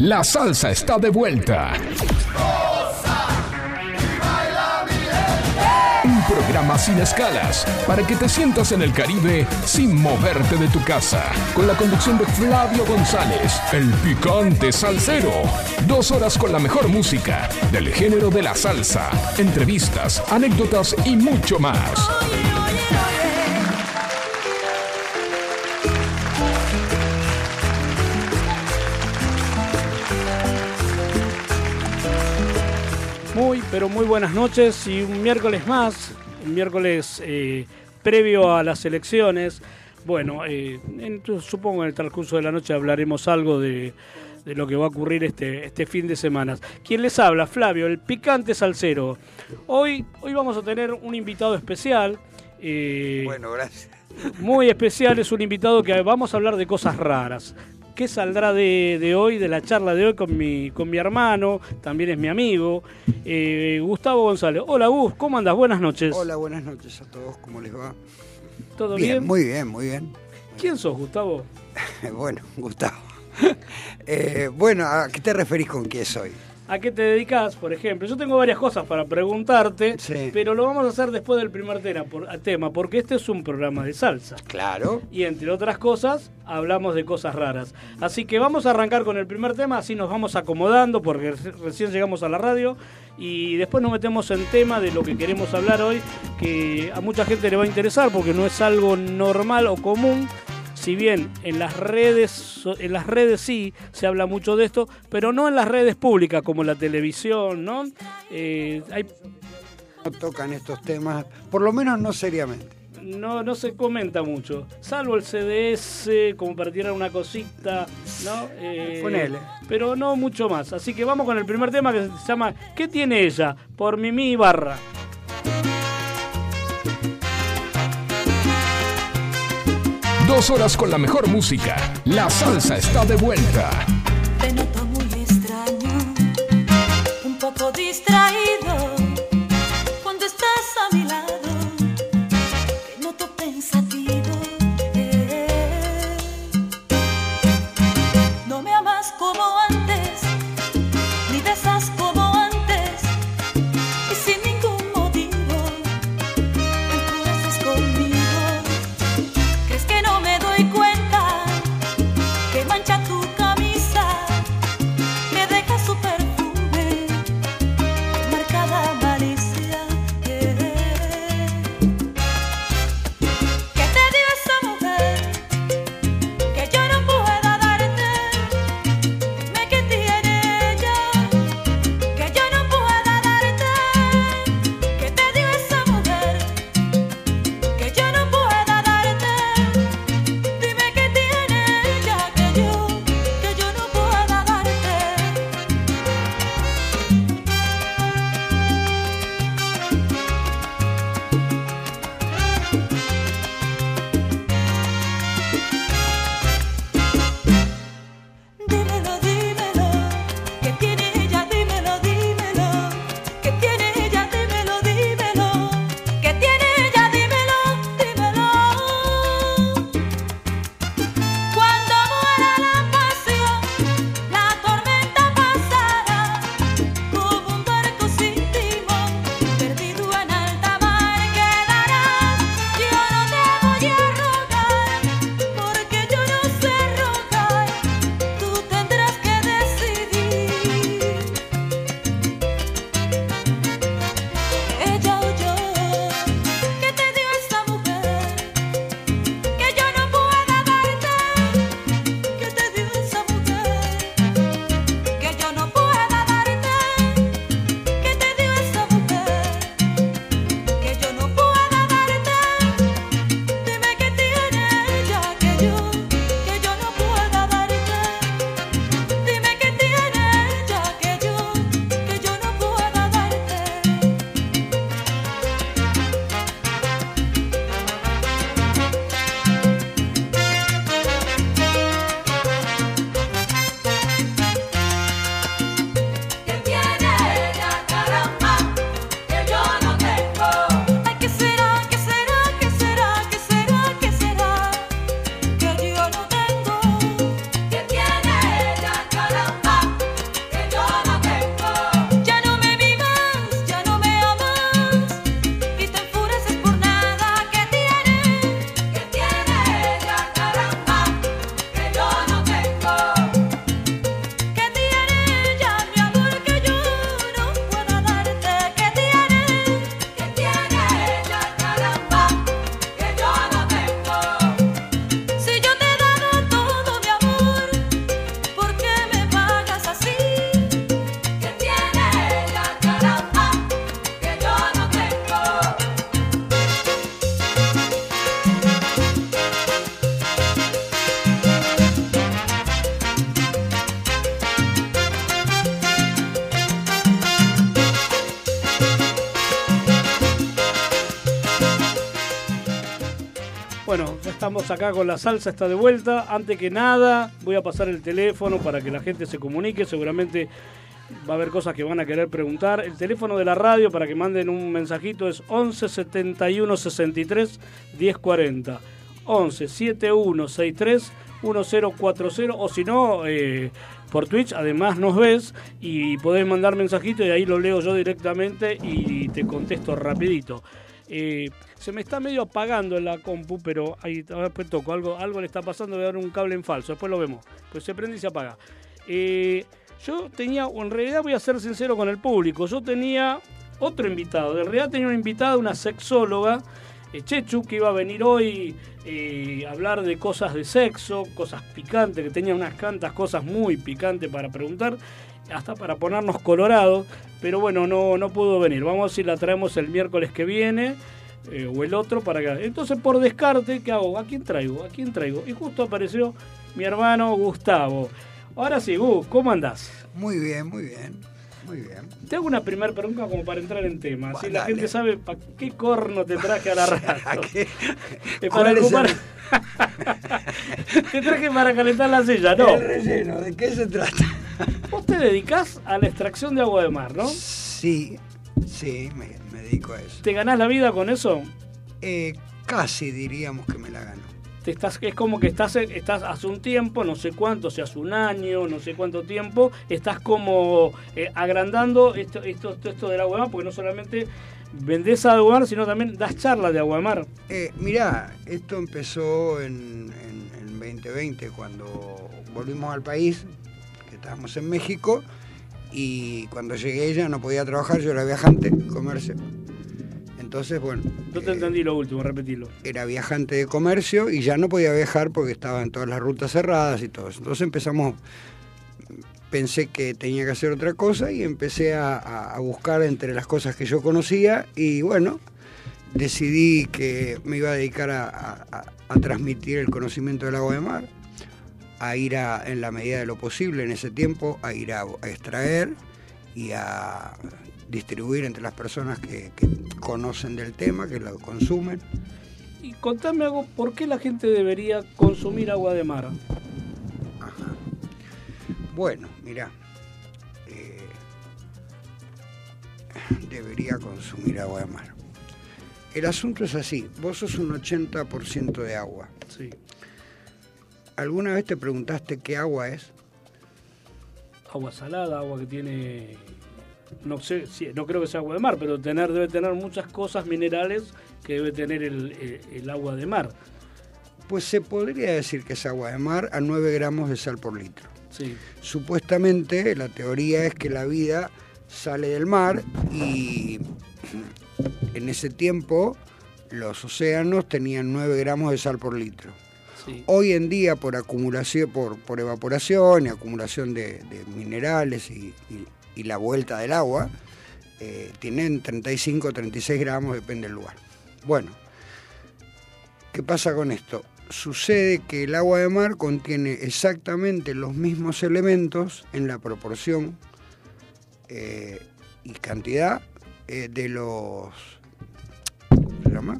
La salsa está de vuelta. Un programa sin escalas para que te sientas en el Caribe sin moverte de tu casa. Con la conducción de Flavio González, el picante salsero. Dos horas con la mejor música del género de la salsa, entrevistas, anécdotas y mucho más. Muy, pero muy buenas noches y un miércoles más, un miércoles eh, previo a las elecciones. Bueno, eh, en- supongo en el transcurso de la noche hablaremos algo de, de lo que va a ocurrir este, este fin de semana. ¿Quién les habla? Flavio, el picante salsero. Hoy, hoy vamos a tener un invitado especial. eh, Bueno, gracias. muy especial, es un invitado que vamos a hablar de cosas raras. ¿Qué saldrá de, de hoy, de la charla de hoy con mi, con mi hermano? También es mi amigo, eh, Gustavo González. Hola Gus, ¿cómo andas? Buenas noches. Hola, buenas noches a todos. ¿Cómo les va? ¿Todo bien? Muy bien, muy bien. ¿Quién sos, Gustavo? Bueno, Gustavo. Eh, bueno, ¿a qué te referís con qué soy? ¿A qué te dedicas, por ejemplo? Yo tengo varias cosas para preguntarte, Sí. pero lo vamos a hacer después del primer tema, por- tema, porque este es un programa de salsa. Claro. y entre otras cosas hablamos de cosas raras. Así que vamos a arrancar con el primer tema, así nos vamos acomodando porque re- recién llegamos a la radio y después nos metemos en tema de lo que queremos hablar hoy, que a mucha gente le va a interesar porque no es algo normal o común. Si bien en las redes, en las redes sí se habla mucho de esto, pero no en las redes públicas como la televisión, ¿no? Eh, hay No tocan estos temas, por lo menos no seriamente. no, no se comenta mucho, salvo el CDS, como para tirar una cosita, ¿no? Eh, Ponele. Pero no mucho más. Así que vamos con el primer tema que se llama ¿Qué tiene ella? Por Mimi Ibarra. Dos horas con la mejor música. La salsa está de vuelta. Muy extraño, un poco distraído estamos acá con la salsa, está de vuelta. Antes que nada, voy a pasar el teléfono para que la gente se comunique. Seguramente va a haber cosas que van a querer preguntar. El teléfono de la radio para que manden un mensajito es 11 71 63 1040. 11 71 63 1040 o si no, eh, por Twitch además nos ves y podés mandar mensajito y ahí lo leo yo directamente y te contesto rapidito. Eh, se me está medio apagando en la compu, pero ahí después toco, algo, algo le está pasando, voy a dar un cable en falso, después lo vemos. Pues se prende y se apaga. Eh, yo tenía, en realidad voy a ser sincero con el público, yo tenía otro invitado, en realidad tenía una invitada, una sexóloga, eh, Chechu, que iba a venir hoy a hablar de cosas de sexo, cosas picantes, que tenía unas cantas cosas muy picantes para preguntar, hasta para ponernos colorados, pero bueno, no, no pudo venir. Vamos a ver si la traemos el miércoles que viene. eh, o el otro para acá. Entonces, por descarte, ¿qué hago? ¿A quién traigo? ¿A quién traigo? Y justo apareció mi hermano Gustavo. Ahora sí, ¿cómo andás? Muy bien, muy bien. Muy bien. Te hago una primera pregunta como para entrar en tema. Bueno, la dale. gente sabe para qué corno te traje a la ¿A radio. para ¿Cuál es ocupar- te traje para calentar la silla, ¿no? El relleno, ¿de qué se trata? Vos te dedicás a la extracción de agua de mar, ¿no? Sí, sí, me, me dedico a eso. ¿Te ganás la vida con eso? Eh, casi diríamos que me la gano. Te estás, es como que estás, estás hace un tiempo, no sé cuánto, si hace un año, no sé cuánto tiempo, estás como eh, agrandando esto, esto, esto del agua de mar, porque no solamente vendés agua de mar, sino también das charlas de agua de mar. Eh, mirá, esto empezó en, en, en 2020, cuando volvimos al país, que estábamos en México, y cuando llegué ella no podía trabajar, yo era viajante, comercio. Entonces, bueno, No te eh, entendí lo último, repetilo. era viajante de comercio y ya no podía viajar porque estaban todas las rutas cerradas y todo eso. Entonces empezamos, pensé que tenía que hacer otra cosa y empecé a, buscar entre las cosas que yo conocía y bueno, decidí que me iba a dedicar a, a- transmitir el conocimiento del agua de mar, a ir a, en la medida de lo posible en ese tiempo, a ir a extraer y a distribuir entre las personas que, que conocen del tema, que lo consumen. Y contame algo, ¿por qué la gente debería consumir agua de mar? Ajá. Bueno, mira, debería consumir agua de mar. El asunto es así, vos sos un 80% de agua. Sí. ¿Alguna vez te preguntaste qué agua es? Agua salada, agua que tiene... No sé, si- no creo que sea agua de mar, pero tener, debe tener muchas cosas minerales que debe tener el, el- el agua de mar. Pues se podría decir que es agua de mar a 9 gramos de sal por litro. Sí. Supuestamente la teoría es que la vida sale del mar y en ese tiempo los océanos tenían 9 gramos de sal por litro. Sí. Hoy en día por acumulación, por, por evaporación y acumulación de, de minerales y, y- y la vuelta del agua, eh, tienen 35 36 gramos, depende del lugar. Bueno, ¿qué pasa con esto? Sucede que el agua de mar contiene exactamente los mismos elementos en la proporción eh, y cantidad eh, de los... ¿cómo se llama?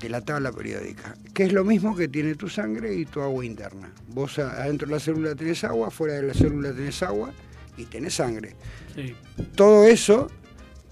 de la tabla periódica, que es lo mismo que tiene tu sangre y tu agua interna. Vos adentro de la célula tenés agua, fuera de la célula tenés agua y tenés sangre. sí. Todo eso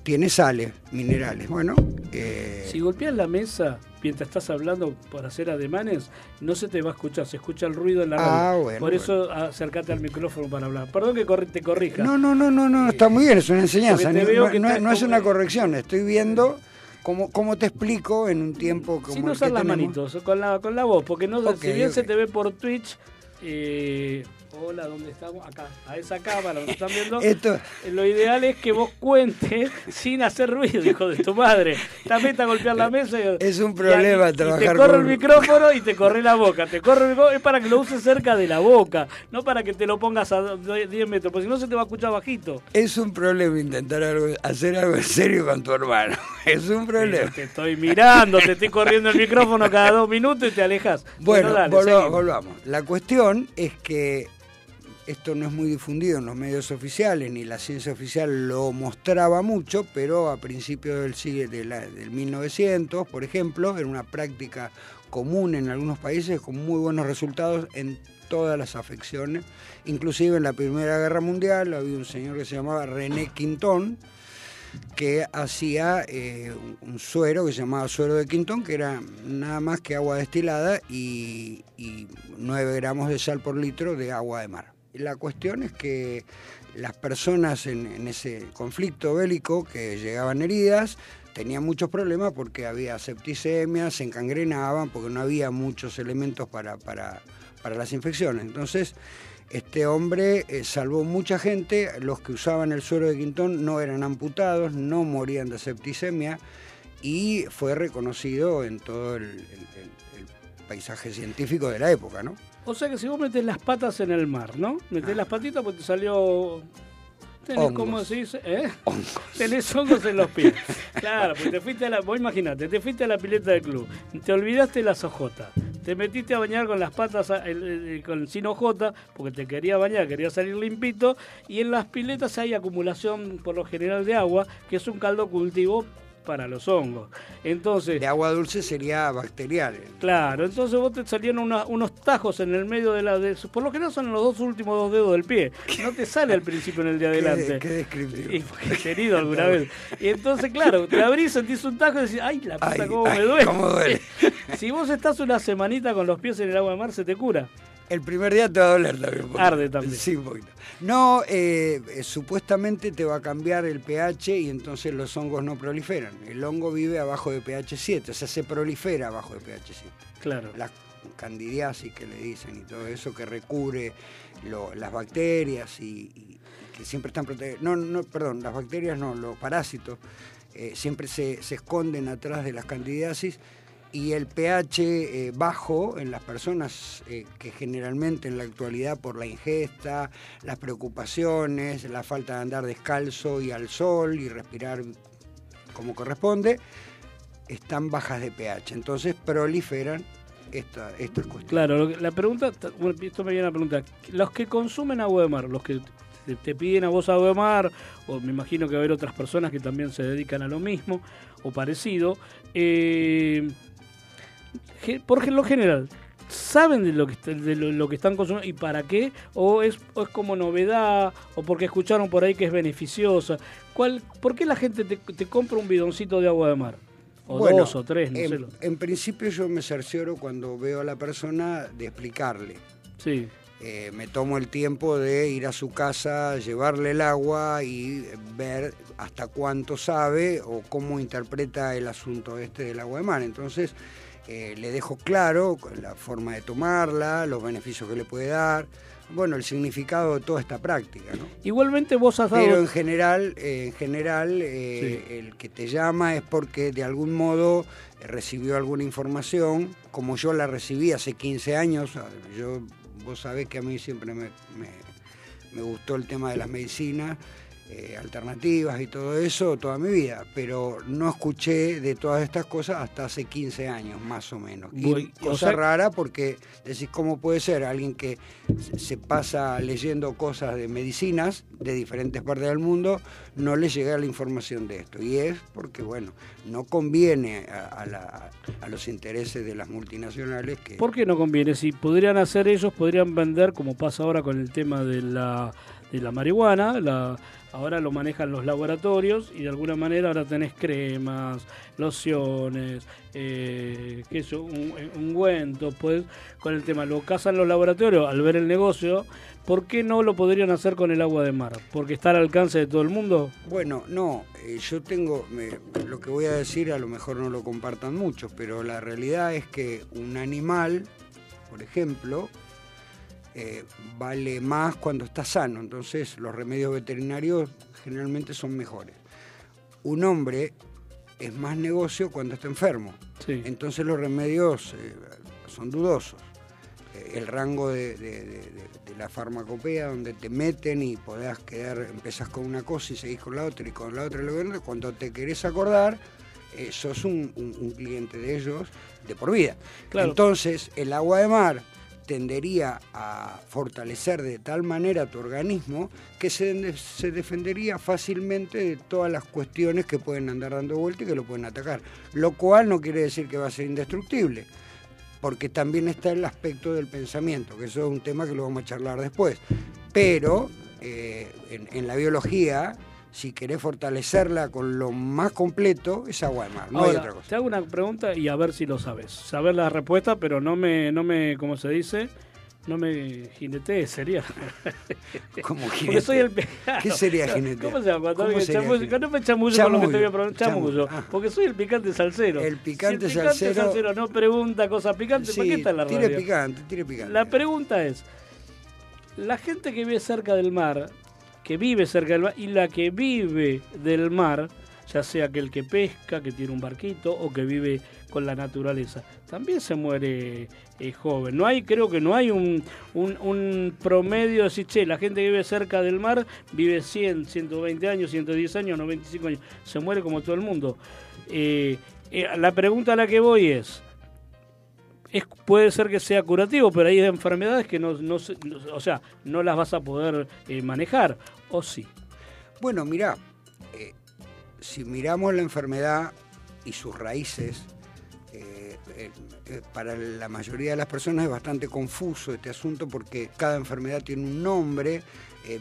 tiene sales, minerales. Bueno, eh, Si golpeas la mesa mientras estás hablando por hacer ademanes, no se te va a escuchar, se escucha el ruido en la Ah, radio. bueno, por eso acércate al micrófono para hablar. Perdón que te corrija. no, no, no, no, no, está muy bien, es una enseñanza. No, no- no- no es una corrección, estoy viendo cómo, cómo te explico en un tiempo como usar que las manitos, con la, con la voz, porque no, si bien se te ve por Twitch, eh, hola, ¿dónde estamos? Acá, a esa cámara, ¿me están viendo? Esto, Eh, Lo ideal es que vos cuentes sin hacer ruido, hijo de tu madre. También está a golpear la mesa. y- Es un y- problema y, trabajar te corre el micrófono y te corre la boca. Te corre el micrófono, es para que lo uses cerca de la boca, no para que te lo pongas a do- 10 metros, porque si no se te va a escuchar bajito. es un problema intentar algo, hacer algo en serio con tu hermano. Es un problema. Te estoy mirando, te estoy corriendo el micrófono cada dos minutos y te alejas. Bueno, dale, volva- seguimos. volvamos. La cuestión es que esto no es muy difundido en los medios oficiales, ni la ciencia oficial lo mostraba mucho, pero a principios del siglo del 1900, por ejemplo, era una práctica común en algunos países con muy buenos resultados en todas las afecciones. Inclusive en la Primera Guerra Mundial había un señor que se llamaba René Quintón, que hacía eh, un- un suero que se llamaba suero de Quintón, que era nada más que agua destilada y, y 9 gramos de sal por litro de agua de mar. La cuestión es que las personas en, ese conflicto bélico que llegaban heridas tenían muchos problemas porque había septicemia, se encangrenaban, porque no había muchos elementos para, para, para las infecciones. Entonces, este hombre eh, salvó mucha gente, los que usaban el suero de Quintón no eran amputados, no morían de septicemia y fue reconocido en todo el- el paisaje científico de la época, ¿no? O sea que si vos metés las patas en el mar, ¿no? Metés las patitas pues te salió... Tenés, Hongos. ¿cómo se dice? ¿Eh? Tenés hongos en los pies. Claro, pues te fuiste a la... Vos imaginate, te fuiste a la pileta del club, te olvidaste las ojotas, te metiste a bañar con las patas a- el- el- con, sin ojota, porque te quería bañar, quería salir limpito, y en las piletas hay acumulación por lo general de agua, que es un caldo cultivo para los hongos. Entonces... De agua dulce sería bacterial. Claro, entonces vos te salían una- unos tajos en el medio de la... De, por lo general son los dos últimos dos dedos del pie. No te sale al principio en el de adelante. Qué, qué descriptivo. Y herido alguna vez. Y entonces, claro, te abrís, sentís un tajo y decís, ay, la puta, Ay, cómo ay, me duele. cómo duele. si vos estás una semanita con los pies en el agua de mar, se te cura. El primer día te va a doler también. Arde también. Sí, un poquito. No, eh, eh, supuestamente te va a cambiar el pH y entonces los hongos no proliferan. El hongo vive abajo de pH 7, o sea, se prolifera abajo de pH 7. Claro. La candidiasis que le dicen y todo eso que recubre lo- las bacterias y, y que siempre están protegidas. No, no, perdón, las bacterias no, los parásitos eh, siempre se, se esconden atrás de las candidiasis y el pH eh, bajo en las personas eh, que generalmente en la actualidad por la ingesta, las preocupaciones, la falta de andar descalzo y al sol y respirar como corresponde, están bajas de pH. Entonces proliferan esta, estas cuestiones. Claro, la pregunta, bueno, esto me viene a preguntar, los que consumen agua de mar, los que te, te piden a vos agua de mar, o me imagino que va a haber otras personas que también se dedican a lo mismo o parecido, eh, por lo general, ¿saben de lo que, está- de lo, lo que están consumiendo y para qué? ¿O es, o es como novedad? ¿O porque escucharon por ahí que es beneficiosa? ¿Cuál, ¿Por qué la gente te, te compra un bidoncito de agua de mar? O Bueno, dos o tres, no en, sé. lo- en principio yo me cercioro cuando veo a la persona de explicarle. Sí. Eh, me tomo el tiempo de ir a su casa, llevarle el agua y ver hasta cuánto sabe o cómo interpreta el asunto este del agua de mar. Entonces eh, le dejo claro la forma de tomarla, los beneficios que le puede dar, bueno, el significado de toda esta práctica. ¿no? Igualmente vos has dado... Pero en general, eh, en general eh, el que te llama es porque de algún modo recibió alguna información, como yo la recibí hace 15 años. ah, Yo, vos sabés que a mí siempre me, me- me gustó el tema de las medicinas eh, alternativas y todo eso toda mi vida, pero no escuché de todas estas cosas hasta hace 15 años más o menos. Y Voy- o cosa sea- rara porque decís, ¿cómo puede ser alguien que se- se pasa leyendo cosas de medicinas de diferentes partes del mundo, no le llega la información de esto? Y es porque, bueno, no conviene a, a la- a los intereses de las multinacionales que... ¿Por qué no conviene? Si podrían hacer ellos, podrían vender, como pasa ahora con el tema de la, de la marihuana, la, ahora lo manejan los laboratorios y de alguna manera ahora tenés cremas, lociones, eh, yo, un, ungüentos, pues con el tema, lo cazan los laboratorios al ver el negocio, ¿por qué no lo podrían hacer con el agua de mar? ¿Porque está al alcance de todo el mundo? Bueno, no, eh, yo tengo, me- lo que voy a decir a lo mejor no lo compartan muchos, pero la realidad es que un animal, por ejemplo, eh, vale más cuando está sano, entonces los remedios veterinarios generalmente son mejores. Un hombre es más negocio cuando está enfermo, Sí. entonces los remedios eh, son dudosos. Eh, el rango de, de- de- de- de la farmacopea donde te meten y podés quedar, empezás con una cosa y seguís con la otra y con la otra y la otra, cuando te querés acordar, eh, sos un, un- un cliente de ellos de por vida. Claro. Entonces, el agua de mar tendería a fortalecer de tal manera tu organismo que se, se, defendería fácilmente de todas las cuestiones que pueden andar dando vuelta y que lo pueden atacar. Lo cual no quiere decir que va a ser indestructible, porque también está el aspecto del pensamiento, que eso es un tema que lo vamos a charlar después. Pero eh, en, en la biología si querés fortalecerla con lo más completo, es agua de mar, no hay otra cosa. Te hago una pregunta y a ver si lo sabes. Saber la respuesta, pero no me, no me, ¿cómo se dice? No me jinete, sería. ¿Cómo jinete? Porque soy el ¿Qué sería jinete? ¿Cómo se llama? No me chamullo con lo que te voy a preguntar, Chamullo, ah. Porque soy el picante salsero. El picante si el picante salsero- no pregunta cosas picantes, ¿para qué está en la tire radio? picante, tire picante. La pregunta es, la gente que vive cerca del mar, que vive cerca del mar, y la que vive del mar, ya sea aquel que pesca, que tiene un barquito, o que vive con la naturaleza, también se muere eh, joven. No hay, creo que no hay un, un, promedio de decir, che, la gente que vive cerca del mar vive 100, 120 años, 110 años, 95 años, se muere como todo el mundo. Eh, eh, la pregunta a la que voy es, es, puede ser que sea curativo, pero hay enfermedades que no, no, no- o sea, no las vas a poder manejar, o sí. Bueno, mirá, eh, si miramos la enfermedad y sus raíces, eh, eh, eh, para la mayoría de las personas es bastante confuso este asunto porque cada enfermedad tiene un nombre,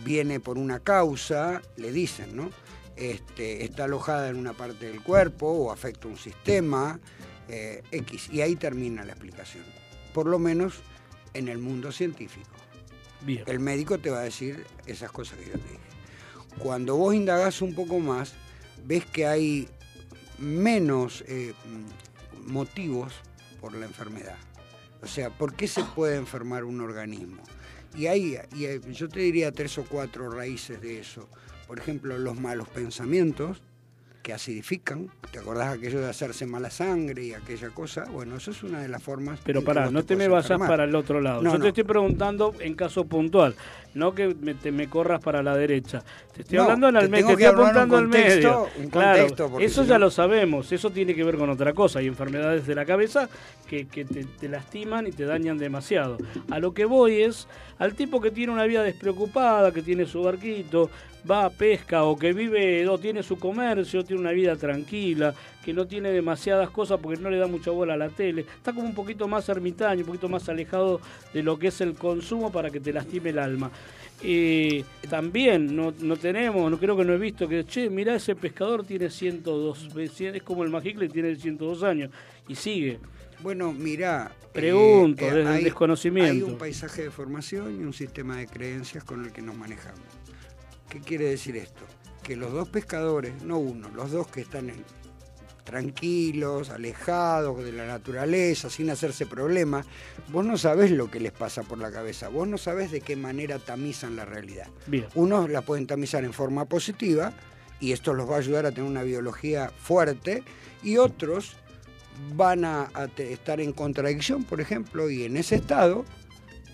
viene por una causa, le dicen, ¿no? Este, está alojada en una parte del cuerpo o afecta un sistema, X, y ahí termina la explicación, por lo menos en el mundo científico. El médico te va a decir esas cosas que yo te dije. Cuando vos indagás un poco más, ves que hay menos eh, motivos por la enfermedad. O sea, ¿por qué se puede enfermar un organismo? Y hay, y yo te diría tres o cuatro raíces de eso. Por ejemplo, los malos pensamientos que acidifican. ¿Te acordás aquello de hacerse mala sangre y aquella cosa? Bueno, eso es una de las formas. Pero pará, no te podés me vayas para el otro lado. No, Yo no. te estoy preguntando en caso puntual, no que me, te me corras para la derecha. Te estoy No, hablando el medio, te estoy apuntando al medio. un claro, eso ya no- lo sabemos, eso tiene que ver con otra cosa. Hay enfermedades de la cabeza que, que te, te lastiman y te dañan demasiado. A lo que voy es al tipo que tiene una vida despreocupada, que tiene su barquito, va a pesca o que vive o tiene su comercio, tiene una vida tranquila, que no tiene demasiadas cosas porque no le da mucha bola a la tele, está como un poquito más ermitaño, un poquito más alejado de lo que es el consumo para que te lastime el alma. Eh, también no, no tenemos, no creo que no he visto que, che, mirá ese pescador tiene 102, es como el Magicle tiene 102 años y sigue. Bueno, mirá. eh, Pregunto, desde el desconocimiento. Hay un paisaje de formación y un sistema de creencias con el que nos manejamos. ¿Qué quiere decir esto? Que los dos pescadores, no uno, los dos que están en- tranquilos, alejados de la naturaleza, sin hacerse problemas, vos no sabés lo que les pasa por la cabeza, vos no sabés de qué manera tamizan la realidad. Bien. Unos la pueden tamizar en forma positiva y esto los va a ayudar a tener una biología fuerte y otros van a, a estar en contradicción, por ejemplo, y en ese estado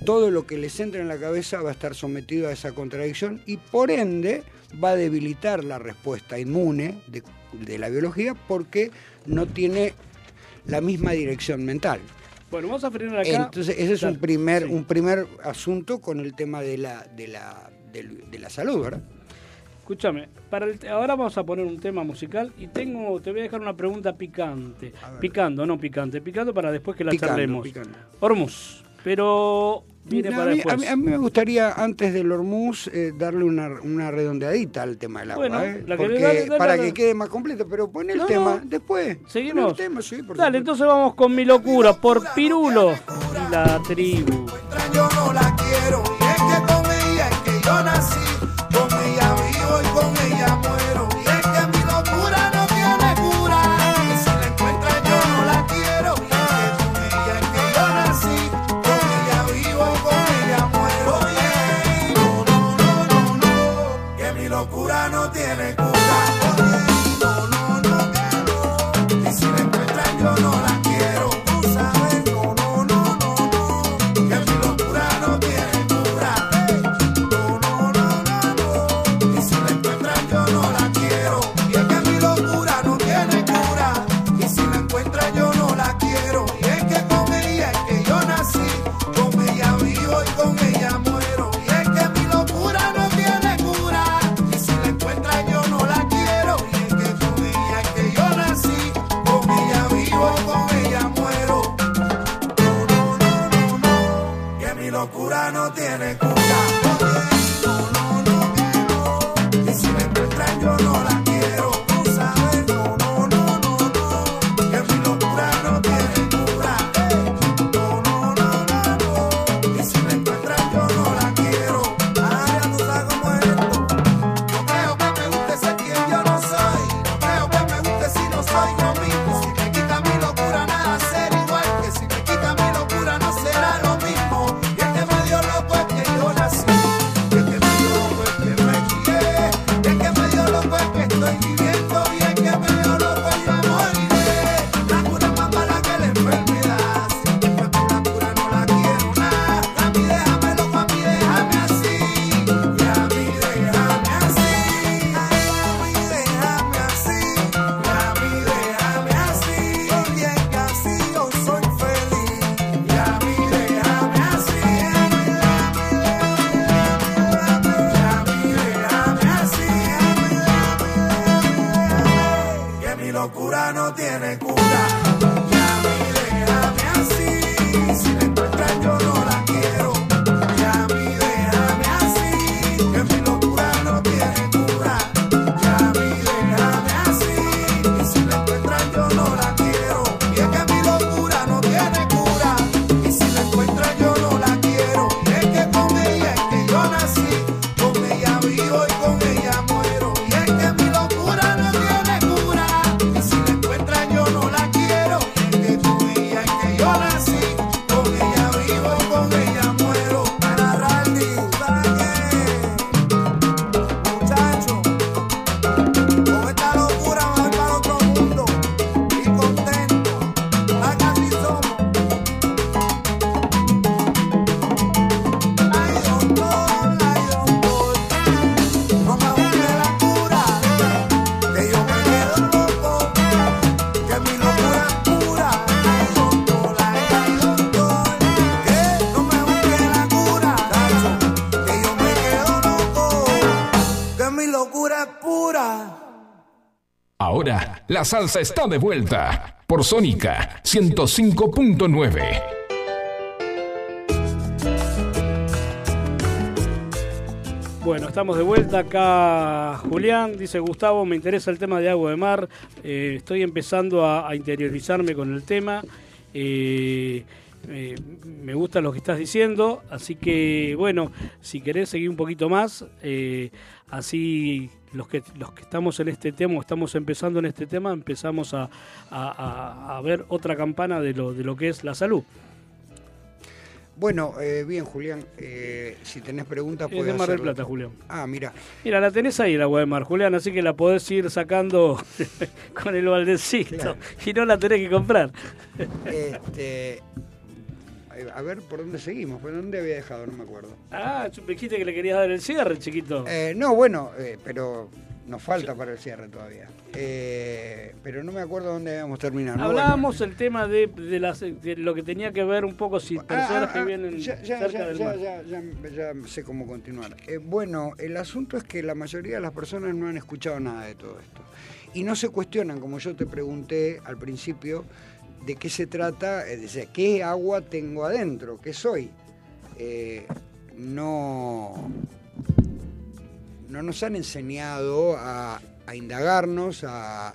todo lo que les entre en la cabeza va a estar sometido a esa contradicción y por ende va a debilitar la respuesta inmune de, de la biología porque no tiene la misma dirección mental. Bueno, vamos a frenar acá. Entonces, ese es un primer, sí. un primer asunto con el tema de la, de la, de la salud, ¿verdad? Escúchame, para el- ahora vamos a poner un tema musical y tengo, te voy a dejar una pregunta picante. Picando, no picante, picando para después que la Picando, charlemos. picando. Hormuz, pero viene No, para a, mí, después. a mí- a mí me gustaría, antes del Hormuz, eh, darle una, una redondeadita al tema del agua, Bueno, ¿eh? la que- Porque- dale, dale, para dale. que quede más completo, pero pon el No, tema no. después. ¿Seguimos? Pon el tema, sí, por Dale, supuesto. entonces vamos con mi locura por Pirulo y la tribu. yo no la quiero y es que con ella es que yo nací, la salsa está de vuelta por Sónica 105.9. Bueno, estamos de vuelta acá. Julián dice: Gustavo, me interesa el tema de agua de mar. Eh, estoy empezando a, interiorizarme con el tema. Eh, eh, me gusta lo que estás diciendo. Así que, bueno, si querés seguir un poquito más, así los que, los que estamos en este tema, o estamos empezando en este tema, empezamos a, a- ver otra campana de lo, de lo que es la salud. Bueno, eh, bien, Julián, eh, si tenés preguntas, Es puedes de Mar del. Plata, Julián. Ah, mira. Mira, la tenés ahí, la agua de mar, Julián, así que la podés ir sacando con el baldecito Claro. y no la tenés que comprar. Este, a ver, ¿por dónde seguimos? ¿Por dónde había dejado? No me acuerdo. Ah, tú me dijiste que le querías dar el cierre, chiquito. Eh, no, bueno, eh, pero nos falta para el cierre todavía. Eh, pero no me acuerdo dónde habíamos terminado. ¿no? Hablábamos el tema de, de, las- de lo que tenía que ver un poco si Bueno, personas ah, que ah, vienen ya, ya, cerca ya, del mar. ya sé cómo continuar. Eh, bueno, el asunto es que la mayoría de las personas no han escuchado nada de todo esto. Y no se cuestionan, como yo te pregunté al principio, de qué se trata, es decir, qué agua tengo adentro, qué soy. Eh, no, no nos han enseñado a, indagarnos, a,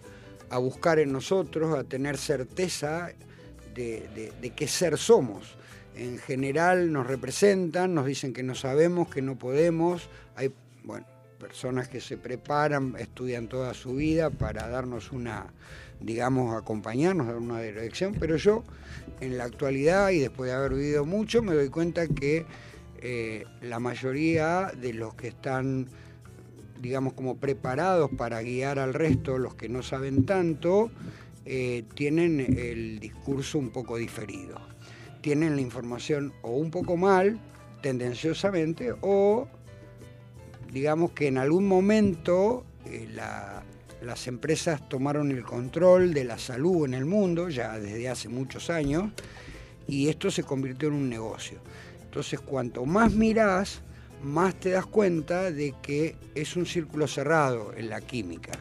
buscar en nosotros, a tener certeza de, de- de qué ser somos. En general nos representan, nos dicen que no sabemos, que no podemos. Hay, bueno, personas que se preparan, estudian toda su vida para darnos una, digamos, acompañarnos, dar una dirección, pero yo en la actualidad y después de haber vivido mucho me doy cuenta que eh, la mayoría de los que están digamos, como preparados para guiar al resto, los que no saben tanto, eh, tienen el discurso un poco diferido. Tienen la información o un poco mal, tendenciosamente, o digamos que en algún momento eh, la- las empresas tomaron el control de la salud en el mundo, ya desde hace muchos años, y esto se convirtió en un negocio. Entonces, cuanto más mirás, más te das cuenta de que es un círculo cerrado en la química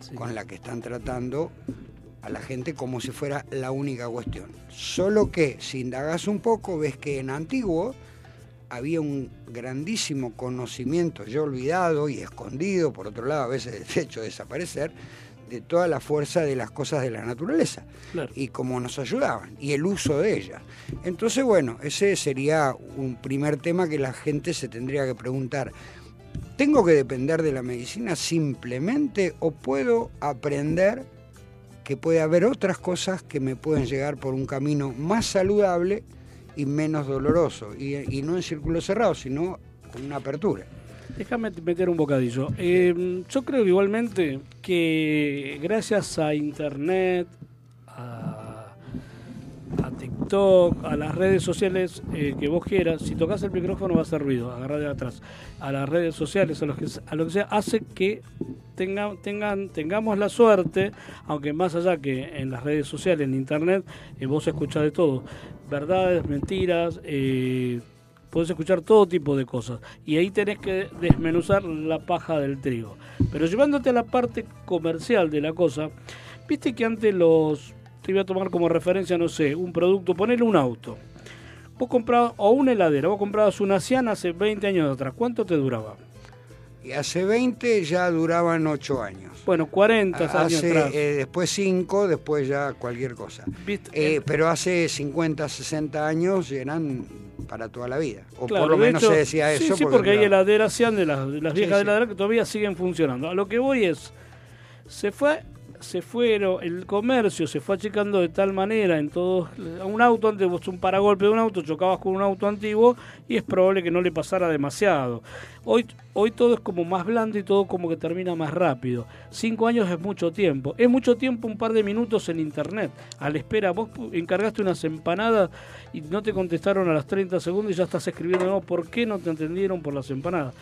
Sí. con la que están tratando a la gente como si fuera la única cuestión. Solo que si indagas un poco, ves que en antiguo había un grandísimo conocimiento ya olvidado y escondido, por otro lado a veces hecho desaparecer, de toda la fuerza de las cosas de la naturaleza Claro. y cómo nos ayudaban y el uso de ellas. Entonces, bueno, ese sería un primer tema que la gente se tendría que preguntar. ¿Tengo que depender de la medicina simplemente o puedo aprender que puede haber otras cosas que me pueden llegar por un camino más saludable y menos doloroso? Y, no en círculo cerrado, sino con una apertura. Déjame meter un bocadillo. Eh, yo creo igualmente que gracias a Internet, A las redes sociales eh, que vos quieras, si tocas el micrófono va a hacer ruido, agarrar de atrás. A las redes sociales, a, los que, a lo que sea, hace que tenga- tengan, tengamos la suerte, aunque más allá que en las redes sociales, en Internet, eh, vos escuchás de todo. Verdades, mentiras, eh, podés escuchar todo tipo de cosas. Y ahí tenés que desmenuzar la paja del trigo. Pero llevándote a la parte comercial de la cosa, viste que antes los... Te voy a tomar como referencia, no sé, un producto, ponele un auto. Vos comprabas, o una heladera, vos comprabas una Cian hace 20 años atrás. ¿Cuánto te duraba? Y hace 20 ya duraban 8 años. Bueno, 40 años Hace, atrás. eh, después 5, después ya cualquier cosa. ¿Viste? Eh, pero hace 50, 60 años eran para toda la vida. O Claro, por lo menos hecho, se decía sí, eso. Sí, porque hay heladeras Cian de las, de las Sí, viejas sí. heladeras que todavía siguen funcionando. A lo que voy es, se fue, se fueron, el comercio se fue achicando de tal manera en todos, un auto antes vos un paragolpe de un auto, chocabas con un auto antiguo y es probable que no le pasara demasiado. Hoy, hoy todo es como más blando y todo como que termina más rápido. Cinco años es mucho tiempo. Es mucho tiempo un par de minutos en internet. A la espera, vos encargaste unas empanadas y no te contestaron a las 30 segundos y ya estás escribiendo, no, ¿por qué no te entendieron por las empanadas?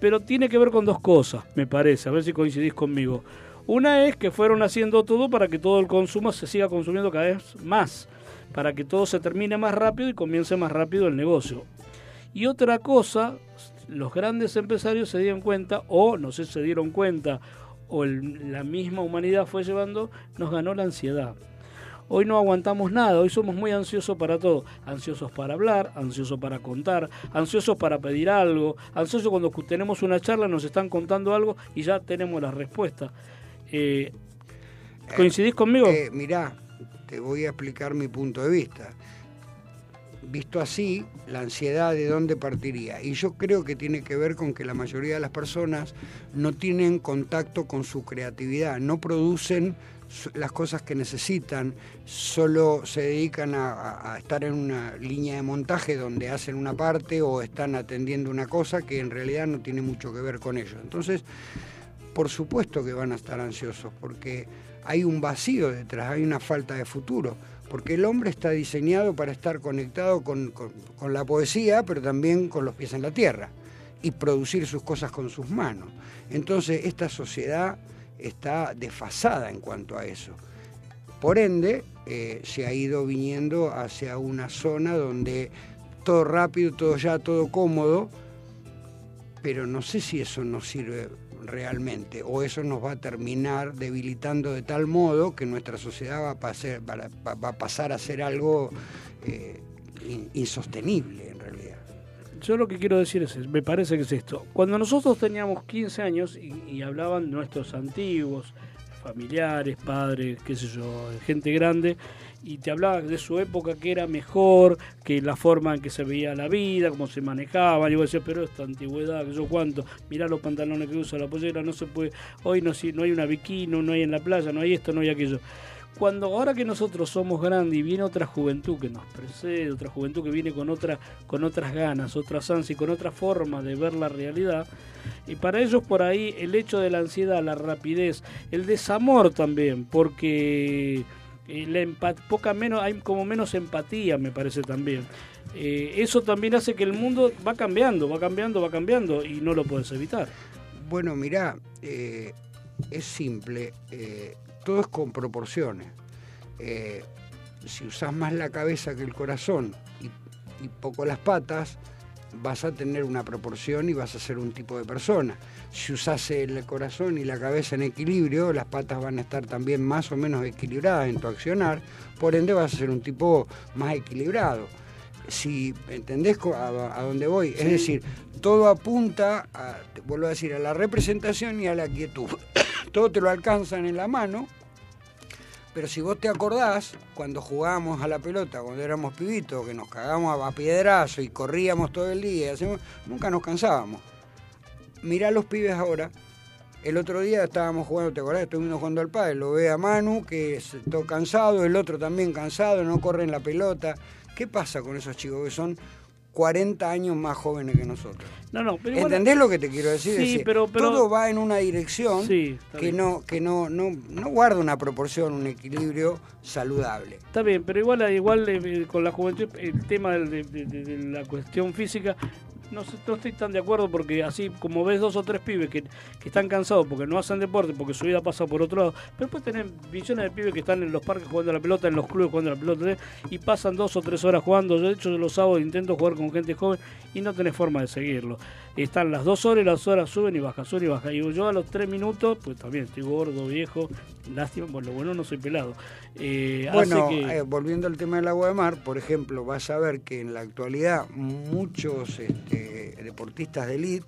Pero tiene que ver con dos cosas, me parece, a ver si coincidís conmigo. Una es que fueron haciendo todo para que todo el consumo se siga consumiendo cada vez más, para que todo se termine más rápido y comience más rápido el negocio. Y otra cosa, los grandes empresarios se dieron cuenta, o no sé se dieron cuenta, o la misma humanidad fue llevando, nos ganó la ansiedad. Hoy no aguantamos nada, hoy somos muy ansiosos para todo. Ansiosos para hablar, ansiosos para contar, ansiosos para pedir algo, ansiosos cuando cu- tenemos una charla, nos están contando algo y ya tenemos la respuesta. Eh, ¿Coincidís conmigo? Eh, mirá, te voy a explicar mi punto de vista. Visto así, la ansiedad de dónde partiría. Y yo creo que tiene que ver con que la mayoría de las personas no tienen contacto con su creatividad, no producen las cosas que necesitan, solo se dedican a- a estar en una línea de montaje donde hacen una parte o están atendiendo una cosa que en realidad no tiene mucho que ver con ellos. Entonces, por supuesto que van a estar ansiosos, porque hay un vacío detrás, hay una falta de futuro, porque el hombre está diseñado para estar conectado con, con- la poesía, pero también con los pies en la tierra, y producir sus cosas con sus manos. Entonces, esta sociedad está desfasada en cuanto a eso. Por ende, eh, se ha ido viniendo hacia una zona donde todo rápido, todo ya, todo cómodo, pero no sé si eso nos sirve realmente o eso nos va a terminar debilitando de tal modo que nuestra sociedad va a pasar, va a- pasar a ser algo eh, in- insostenible en realidad. Yo lo que quiero decir es, me parece que es esto. Cuando nosotros teníamos 15 años y, y hablaban nuestros antiguos, familiares, padres, qué sé yo, gente grande, y te hablaban de su época que era mejor, que la forma en que se veía la vida, cómo se manejaba, y vos decías, pero esta antigüedad, que yo cuánto, mirá los pantalones que usa la pollera, no se puede, hoy no, si- no hay una bikini, no hay en la playa, no hay esto, no hay aquello cuando ahora que nosotros somos grandes y viene otra juventud que nos precede, otra juventud que viene con otra, con otras ganas, otras ansias, con otra forma de ver la realidad, y para ellos por ahí el hecho de la ansiedad, la rapidez, el desamor también, porque eh, la empa- poca menos, hay como menos empatía, me parece también. Eh, eso también hace que el mundo va cambiando, va cambiando, va cambiando y no lo puedes evitar. Bueno, mirá, eh, es simple, todo es con proporciones. Eh, si usás más la cabeza que el corazón y, y poco las patas, vas a tener una proporción y vas a ser un tipo de persona. Si usás el corazón y la cabeza en equilibrio, las patas van a estar también más o menos equilibradas en tu accionar, por ende vas a ser un tipo más equilibrado. Si entendés a dónde voy, es decir, todo apunta, a, te vuelvo a decir, a la representación y a la quietud. todo te lo alcanzan en la mano, pero si vos te acordás, cuando jugábamos a la pelota, cuando éramos pibitos, que nos cagamos a, a piedrazo y corríamos todo el día, nunca nos cansábamos. Mirá los pibes ahora. El otro día estábamos jugando, ¿te acordás? Estuvimos jugando al padre, lo ve a Manu, que es todo cansado, el otro también cansado, no corre en la pelota. ¿Qué pasa con esos chicos que son 40 años más jóvenes que nosotros? No, no, pero igual- ¿Entendés lo que te quiero decir? Sí, decir, pero- pero- todo va en una dirección Sí, que, bien. no, que no, no, no guarda una proporción, un equilibrio saludable. Está bien, pero igual, igual eh, con la juventud, el tema del- de, de- de- de la cuestión física, no, no estoy tan de acuerdo porque así como ves dos o tres pibes que, que están cansados porque no hacen deporte, porque su vida pasa por otro lado, pero después tener millones de pibes que están en los parques jugando a la pelota, en los clubes jugando a la pelota, ¿eh? y pasan dos o tres horas jugando. Yo, de hecho, los sábados intento jugar con gente joven y no tenés forma de seguirlo. Están las dos horas y las horas suben y bajan, suben y bajan. Y yo a los tres minutos, pues también estoy gordo, viejo, lástima, bueno, lo bueno no soy pelado. Eh, Bueno, hace que- eh, volviendo al tema del agua de mar, por ejemplo, vas a ver que en la actualidad muchos este, deportistas de elite,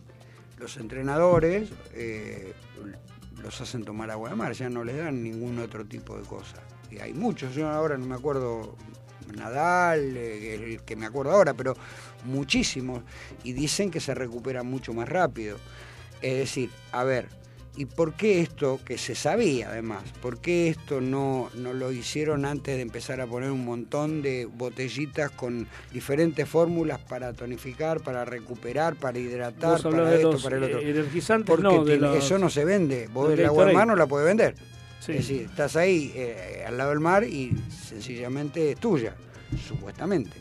los entrenadores, eh, los hacen tomar agua de mar, ya no les dan ningún otro tipo de cosa. Y hay muchos, yo ahora no me acuerdo Nadal, eh, el que me acuerdo ahora, pero muchísimos, y dicen que se recuperan mucho más rápido. Es decir, a ver, ¿y por qué esto, que se sabía además, por qué esto no, no lo hicieron antes de empezar a poner un montón de botellitas con diferentes fórmulas para tonificar, para recuperar, para hidratar, para esto, los para el otro? eh, energizantes, Porque no, de tiene- los- eso no se vende. Vos el agua de Gatorade. mar no la puedes vender. Sí. Es decir, estás ahí eh, al lado del mar y sencillamente es tuya, supuestamente.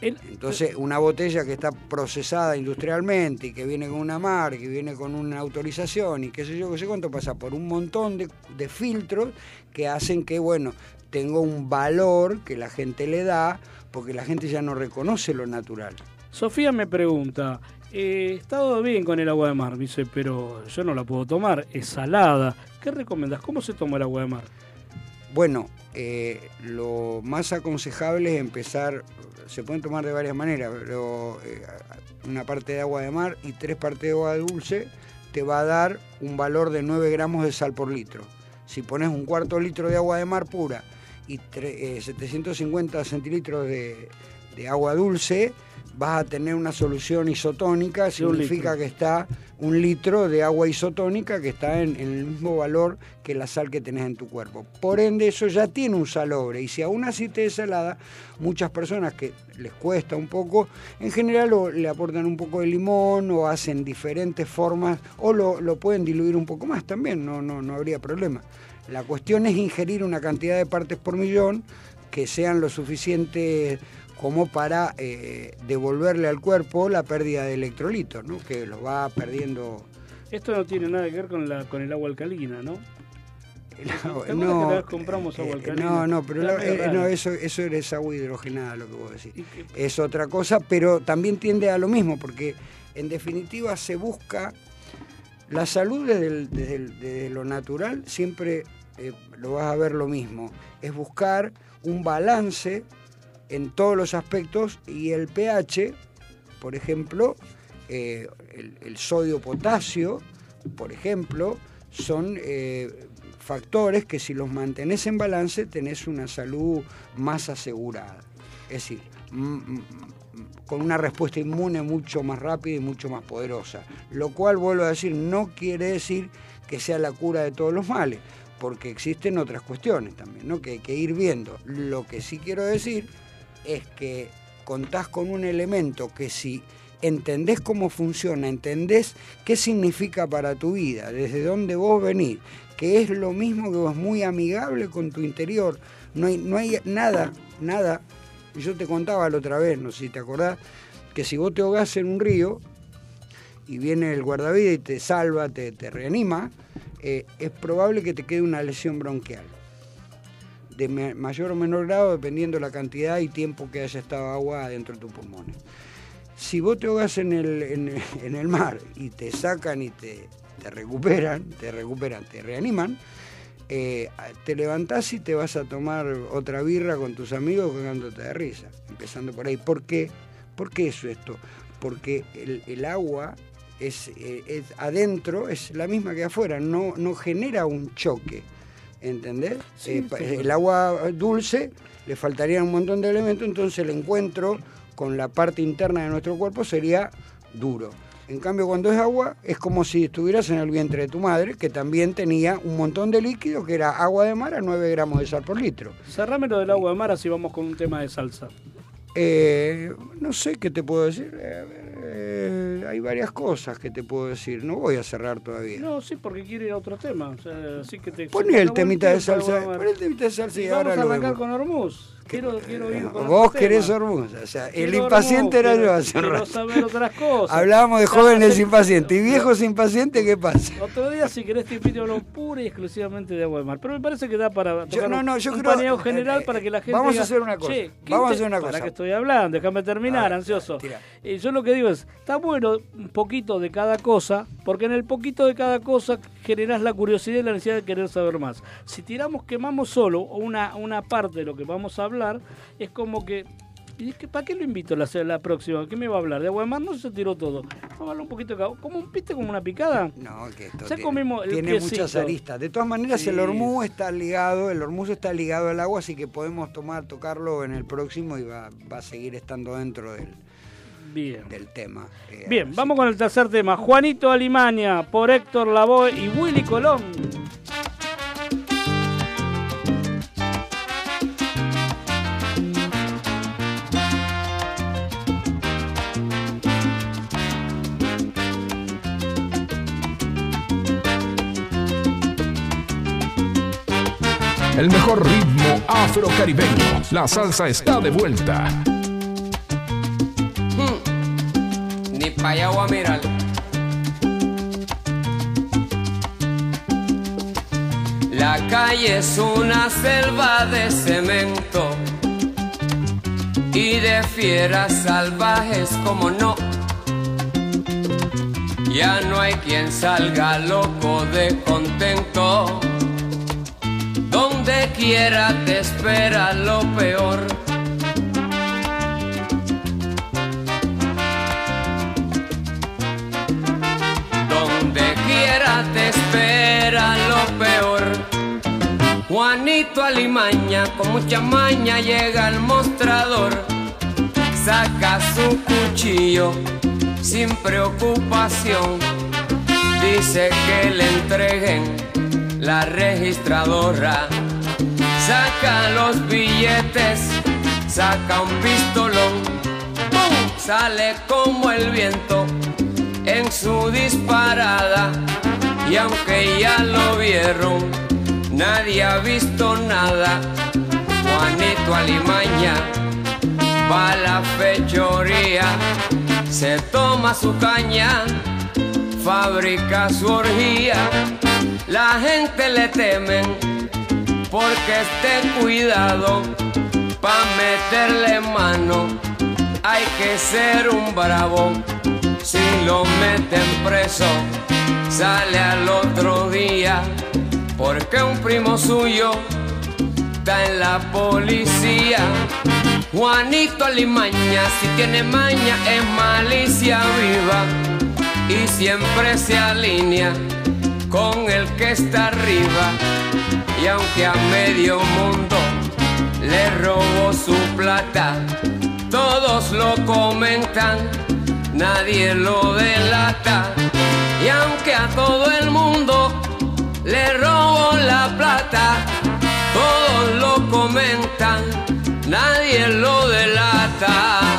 Entonces, una botella que está procesada industrialmente y que viene con una marca, que viene con una autorización y qué sé yo, qué sé cuánto, pasa por un montón de, de filtros que hacen que, bueno, tenga un valor que la gente le da, porque la gente ya no reconoce lo natural. Sofía me pregunta, Eh, he estado bien con el agua de mar, dice, pero yo no la puedo tomar, es salada. ¿Qué recomendás? ¿Cómo se toma el agua de mar? Bueno, eh, lo más aconsejable es empezar, se pueden tomar de varias maneras, pero eh, una parte de agua de mar y tres partes de agua dulce te va a dar un valor de 9 gramos de sal por litro. Si pones un cuarto litro de agua de mar pura y eh, 750 centilitros de, de agua dulce, vas a tener una solución isotónica, significa que está un litro de agua isotónica que está en, en el mismo valor que la sal que tenés en tu cuerpo. Por ende, eso ya tiene un salobre. Y si aún así te es salada, muchas personas que les cuesta un poco, en general o le aportan un poco de limón o hacen diferentes formas o lo, lo pueden diluir un poco más también, no, no, no habría problema. La cuestión es ingerir una cantidad de partes por millón que sean lo suficiente como para eh, devolverle al cuerpo la pérdida de electrolitos, ¿no? que lo va perdiendo. Esto no tiene nada que ver con, la, con el agua alcalina, ¿no? que una vez compramos agua eh, alcalina? No, no, pero la- eh, no, eso, eso es agua hidrogenada lo que vos decís. Es otra cosa, pero también tiende a lo mismo, porque en definitiva se busca la salud desde, el- desde el- desde lo natural, siempre eh, lo vas a ver lo mismo. Es buscar un balance en todos los aspectos y el pH, por ejemplo, eh, el, el sodio-potasio, por ejemplo, son eh, factores que si los mantenés en balance tenés una salud más asegurada. Es decir, con una respuesta inmune mucho más rápida y mucho más poderosa. Lo cual, vuelvo a decir, no quiere decir que sea la cura de todos los males, porque existen otras cuestiones también, ¿no? que hay que ir viendo. Lo que sí quiero decir es que contás con un elemento que si entendés cómo funciona, entendés qué significa para tu vida, desde dónde vos venís, que es lo mismo que vos, muy amigable con tu interior, no hay, no hay nada, nada. Yo te contaba la otra vez, no sé si te acordás, que si vos te ahogás en un río y viene el guardavidas y te salva, te, te reanima, eh, es probable que te quede una lesión bronquial de mayor o menor grado dependiendo la cantidad y tiempo que haya estado agua dentro de tus pulmones. Si vos te ahogas en el, en, el mar y te sacan y te, te recuperan, te recuperan, te reaniman, eh, te levantás y te vas a tomar otra birra con tus amigos cagándote de risa, empezando por ahí. ¿Por qué? ¿Por qué eso esto? Porque el, el agua es, eh, es adentro, es la misma que afuera, no, no genera un choque. ¿Entendés? Sí, Eh, sí. el agua dulce le faltarían un montón de elementos, entonces el encuentro con la parte interna de nuestro cuerpo sería duro. En cambio, cuando es agua, es como si estuvieras en el vientre de tu madre, que también tenía un montón de líquido, que era agua de mar a 9 gramos de sal por litro. Cerrame lo del agua de mar, así vamos con un tema de salsa. Eh, no sé qué te puedo decir. Eh, eh, hay varias cosas que te puedo decir. No voy a cerrar todavía. No, sí, porque quiero ir a otro tema. O sea, así que te. Poné el temita de salsa. Poné el temita de salsa y, Y ahora vamos a arrancar con Hormuz. Quiero, quiero ir con Vos otro querés. Hormuz. O sea, el impaciente era yo hace quiero rato. saber otras cosas. Hablábamos de jóvenes impacientes y viejos impacientes, ¿qué pasa? Otro día, si querés, te invito a hablar pura y exclusivamente de agua de mar. Pero me parece que da para Yo- tocar no, no, yo un creo- paneo eh, general eh, para que la gente vamos a hacer una cosa, "Che, ¿qué vamos a hacer una Para cosa. que estoy hablando, déjame terminar, ver, ansioso. yo lo que digo es, está bueno un poquito de cada cosa, porque en el poquito de cada cosa generás la curiosidad y la necesidad de querer saber más. Si tiramos, quemamos solo una, una parte de lo que vamos a hablar, es como que... ¿Y es que para qué lo invito la, la próxima? ¿Qué me va a hablar? De agua de mar no se tiró todo. Vamos a hablar un poquito de. ¿Cómo un piste como una picada? No, que esto Ya tiene, comimos el tiene piecito. muchas aristas. De todas maneras, Sí. el hormuz está ligado, el hormuz está ligado al agua, así que podemos tomar, tocarlo en el próximo y va, va a seguir estando dentro del, Bien. del tema. Eh, Bien, vamos con el tercer tema. Juanito Alimaña, por Héctor Lavoe y Willy Colón. El mejor ritmo afrocaribeño. La salsa está de vuelta. Ni pa' allá. La calle es una selva de cemento y de fieras salvajes como no. Ya no hay quien salga loco de contento. Donde quiera te espera lo peor. Donde quiera te espera lo peor. Juanito Alimaña con mucha maña llega al mostrador. Saca su cuchillo sin preocupación. Dice que le entreguen la registradora. Saca los billetes, saca un pistolón. ¡Pum! Sale como el viento en su disparada. Y aunque ya lo vieron, nadie ha visto nada. Juanito Alimaña va a la fechoría, se toma su caña, fabrica su orgía. La gente le temen porque esté cuidado pa' meterle mano. Hay que ser un bravo si lo meten preso. Sale al otro día porque un primo suyo está en la policía. Juanito Alimaña, si tiene maña, es malicia viva y siempre se alinea con el que está arriba. Y aunque a medio mundo le robó su plata, todos lo comentan, nadie lo delata. Y aunque a todo el mundo le robó la plata, todos lo comentan, nadie lo delata.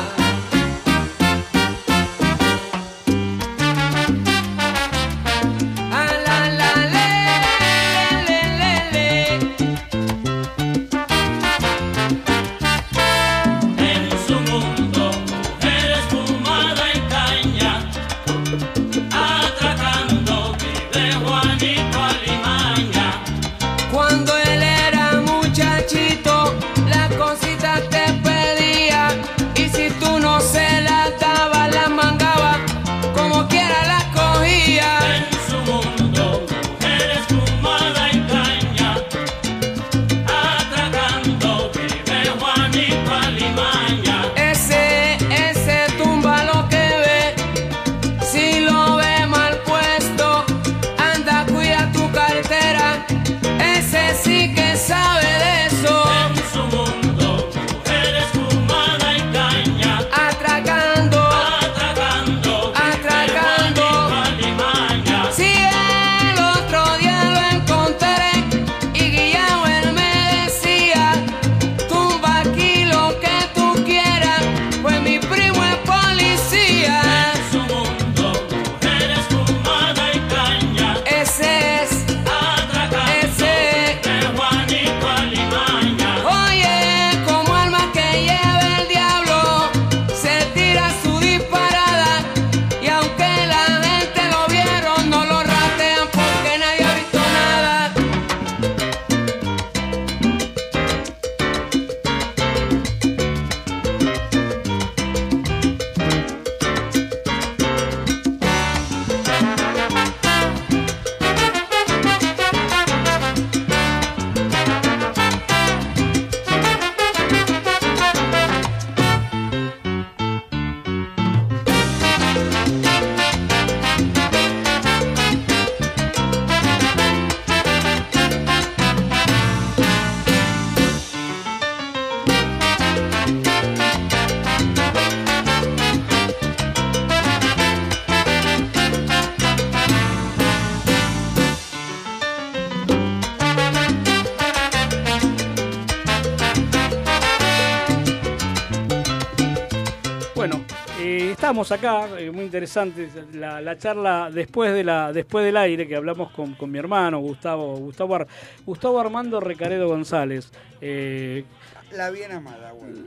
Estamos acá, eh, muy interesante la, la charla después de la después del aire que hablamos con, con mi hermano Gustavo Gustavo, Ar- Gustavo Armando Recaredo González. Eh, La bien amada, bueno.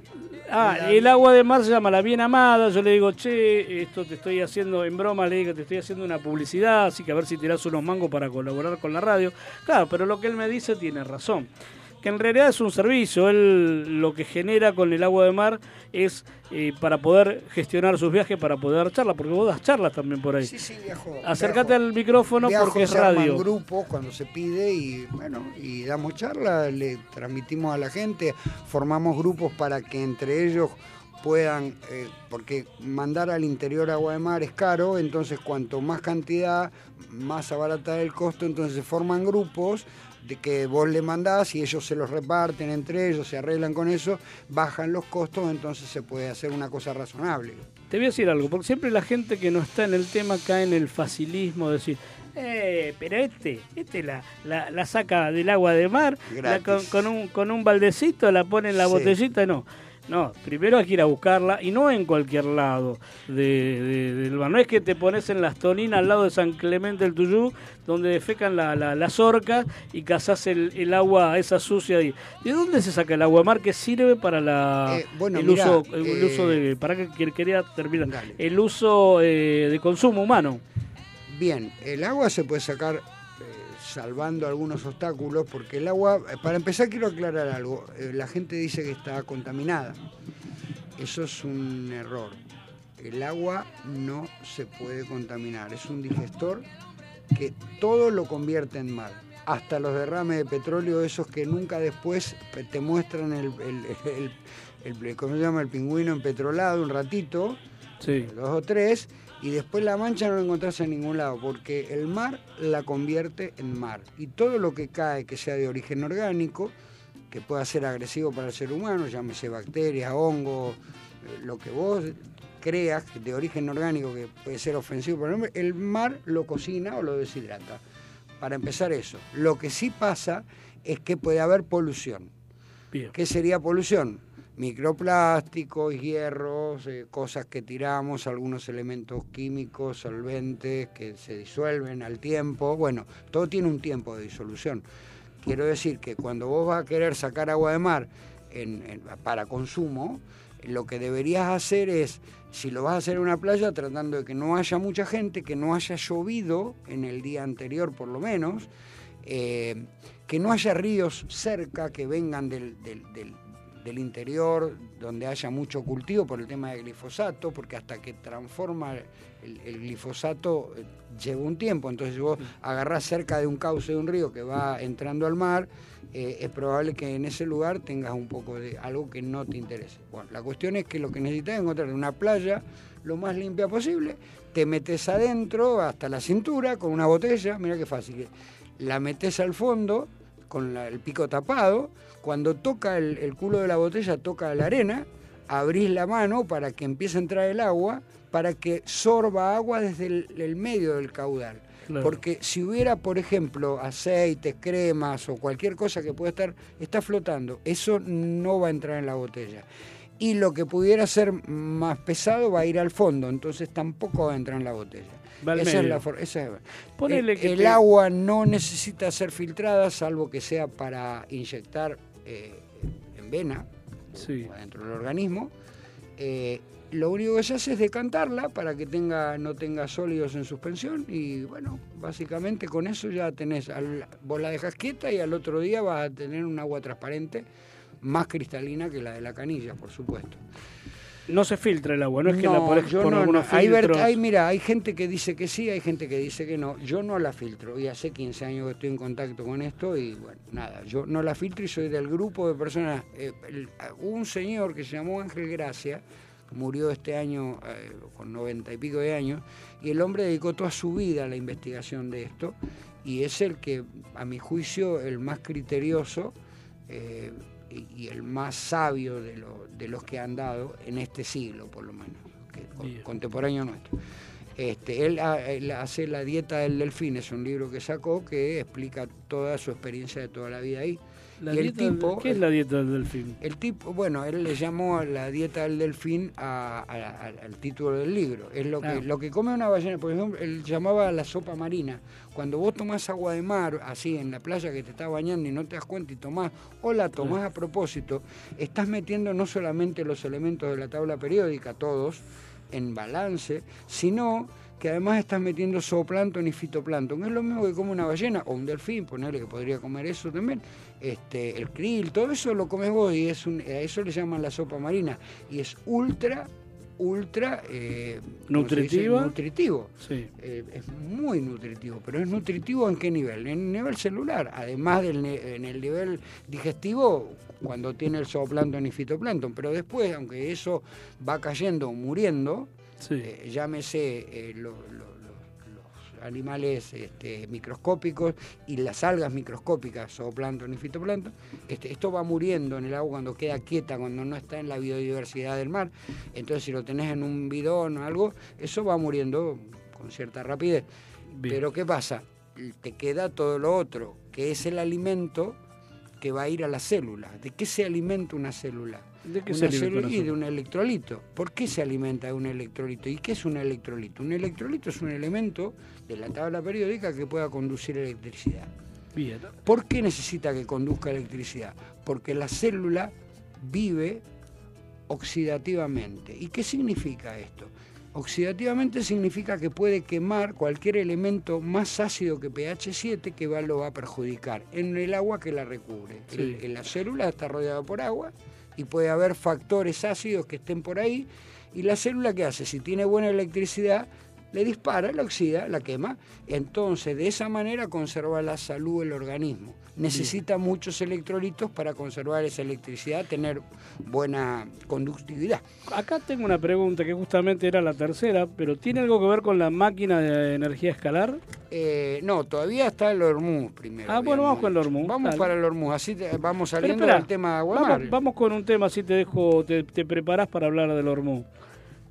ah, La- el agua de mar se llama La Bien Amada. Yo le digo, che, esto te estoy haciendo en broma, le digo, te estoy haciendo una publicidad, así que a ver si tirás unos mangos para colaborar con la radio. Claro, pero lo que él me dice tiene razón. Que en realidad es un servicio. Él lo que genera con el agua de mar es eh, para poder gestionar sus viajes, para poder dar charlas, porque vos das charlas también por ahí. Sí, sí, viajo. Acércate viajo. al micrófono Viajo, porque es se radio. grupos cuando se pide y bueno, y damos charlas, le transmitimos a la gente, formamos grupos para que entre ellos puedan, eh, porque mandar al interior agua de mar es caro, entonces cuanto más cantidad, más abarata el costo, entonces se forman grupos de que vos le mandás y ellos se los reparten entre ellos, se arreglan con eso, bajan los costos, entonces se puede hacer una cosa razonable. Te voy a decir algo, porque siempre la gente que no está en el tema cae en el facilismo de decir, eh, pero este, este la, la, la saca del agua de mar, la con, un, con un baldecito la pone en la Sí. botellita, no. No, primero hay que ir a buscarla y no en cualquier lado de, de- del mar. No es que te pones en las toninas al lado de San Clemente del Tuyú, donde defecan la, la- las orcas y cazás el, el agua esa sucia. ahí. ¿De dónde se saca el agua mar que sirve para la, Eh, bueno, el, mirá, uso, el eh, uso de... ¿Para que que- quería terminar? Dale. El uso eh, de consumo humano. Bien, el agua se puede sacar salvando algunos obstáculos, porque el agua, eh, para empezar quiero aclarar algo, eh, la gente dice que está contaminada, eso es un error, el agua no se puede contaminar, es un digestor que todo lo convierte en mal, hasta los derrames de petróleo, esos que nunca después te muestran el, el, el- el- ¿cómo se llama? el pingüino empetrolado un ratito, Sí. dos o tres, y después la mancha no la encontrás en ningún lado, porque el mar la convierte en mar. Y todo lo que cae que sea de origen orgánico, que pueda ser agresivo para el ser humano, llámese bacterias, hongos, eh, lo que vos creas de origen orgánico que puede ser ofensivo para el hombre, el mar lo cocina o lo deshidrata. Para empezar eso. Lo que sí pasa es que puede haber polución. Bien. ¿Qué sería polución? Microplásticos, hierros, eh, cosas que tiramos, algunos elementos químicos, solventes que se disuelven al tiempo. Bueno, todo tiene un tiempo de disolución. Quiero decir que cuando vos vas a querer sacar agua de mar para consumo, lo que deberías hacer es, si lo vas a hacer en una playa, tratando de que no haya mucha gente, que no haya llovido en el día anterior por lo menos, eh, que no haya ríos cerca que vengan del- del interior, donde haya mucho cultivo por el tema de glifosato, porque hasta que transforma el, el glifosato eh, lleva un tiempo, entonces vos agarrás cerca de un cauce de un río que va entrando al mar, eh, es probable que en ese lugar tengas un poco de algo que no te interese. Bueno, la cuestión es que lo que necesitas es encontrar una playa lo más limpia posible, te metes adentro hasta la cintura con una botella, mira qué fácil, la metes al fondo con la- el pico tapado, cuando toca el, el culo de la botella, toca la arena, abrís la mano para que empiece a entrar el agua, para que sorba agua desde el, el medio del caudal. Claro. Porque si hubiera, por ejemplo, aceites, cremas o cualquier cosa que pueda estar, está flotando, eso no va a entrar en la botella. Y lo que pudiera ser más pesado va a ir al fondo, entonces tampoco va a entrar en la botella. Esa es la for- esa es- Ponele el, que el te- agua no necesita ser filtrada, salvo que sea para inyectar eh, en vena Sí. o adentro del organismo. Eh, lo único que se hace es decantarla para que tenga, no tenga sólidos en suspensión y bueno, básicamente con eso ya tenés, al- vos la dejas quieta y al otro día vas a tener un agua transparente más cristalina que la de la canilla, por supuesto. No se filtra el agua, no es que la No, por no, algunos no. Hay, filtros. hay, mira, hay gente que dice que sí, hay gente que dice que no. Yo no la filtro y hace 15 años que estoy en contacto con esto y bueno, nada, yo no la filtro y soy del grupo de personas. eh, el- un señor que se llamó Ángel Gracia, murió este año eh, con 90 y pico de años, y el hombre dedicó toda su vida a la investigación de esto y es el que, a mi juicio, el más criterioso. eh, y, el más sabio de, lo- de los que han dado en este siglo, por lo menos, que- con- Bien. contemporáneo nuestro. Este, él, ha- él hace La dieta del delfín, es un libro que sacó que explica toda su experiencia de toda la vida ahí. La y el dieta del- tipo, ¿Qué es la dieta del delfín? el tipo, bueno, él le llamó la dieta del delfín a- a- a- al título del libro. Es lo que, Ah. lo que come una ballena, por ejemplo, él llamaba la sopa marina. Cuando vos tomás agua de mar, así en la playa que te estás bañando y no te das cuenta y tomás, o la tomás a propósito, estás metiendo no solamente los elementos de la tabla periódica, todos, en balance, sino que además estás metiendo zooplancton y fitoplancton, es lo mismo que come una ballena o un delfín, ponerle que podría comer eso también, este, el krill, todo eso lo comes vos y es un, a eso le llaman la sopa marina y es ultra, ultra eh, nutritivo. Sí. Eh, es muy nutritivo, pero es nutritivo en qué nivel? En el nivel celular, además del en el nivel digestivo cuando tiene el zooplancton y fitoplancton, pero después, aunque eso va cayendo o muriendo, Sí. eh, llámese eh, lo- animales este, microscópicos y las algas microscópicas, zooplancton y fitoplancton, este, esto va muriendo en el agua cuando queda quieta, cuando no está en la biodiversidad del mar. Entonces, si lo tenés en un bidón o algo, eso va muriendo con cierta rapidez. Bien. Pero ¿qué pasa? Te queda todo lo otro, que es el alimento que va a ir a la célula. ¿De qué se alimenta una célula? ¿De qué Una se alimenta célula- una y de un electrolito. ¿Por qué se alimenta de un electrolito? ¿Y qué es un electrolito? Un electrolito es un elemento de la tabla periódica que pueda conducir electricidad. Bien. ¿Por qué necesita que conduzca electricidad? Porque la célula vive oxidativamente. ¿Y qué significa esto? Oxidativamente significa que puede quemar cualquier elemento más ácido que pH 7 que va, lo va a perjudicar en el agua que la recubre. El- Sí. la célula está rodeada por agua y puede haber factores ácidos que estén por ahí. ¿Y la célula qué hace? Si tiene buena electricidad, le dispara, la oxida, la quema. Entonces, de esa manera conserva la salud del organismo. Necesita muchos electrolitos para conservar esa electricidad, tener buena conductividad. Acá tengo una pregunta que justamente era la tercera, pero ¿tiene algo que ver con la máquina de energía escalar? Eh, no, todavía está el Hormuz primero. Ah, bueno, vamos con el Hormuz, Vamos dale. para el Hormuz, así te- vamos Pero saliendo espera, del tema de Aguamar. vamos, vamos con un tema, así te dejo, te, te preparás para hablar del.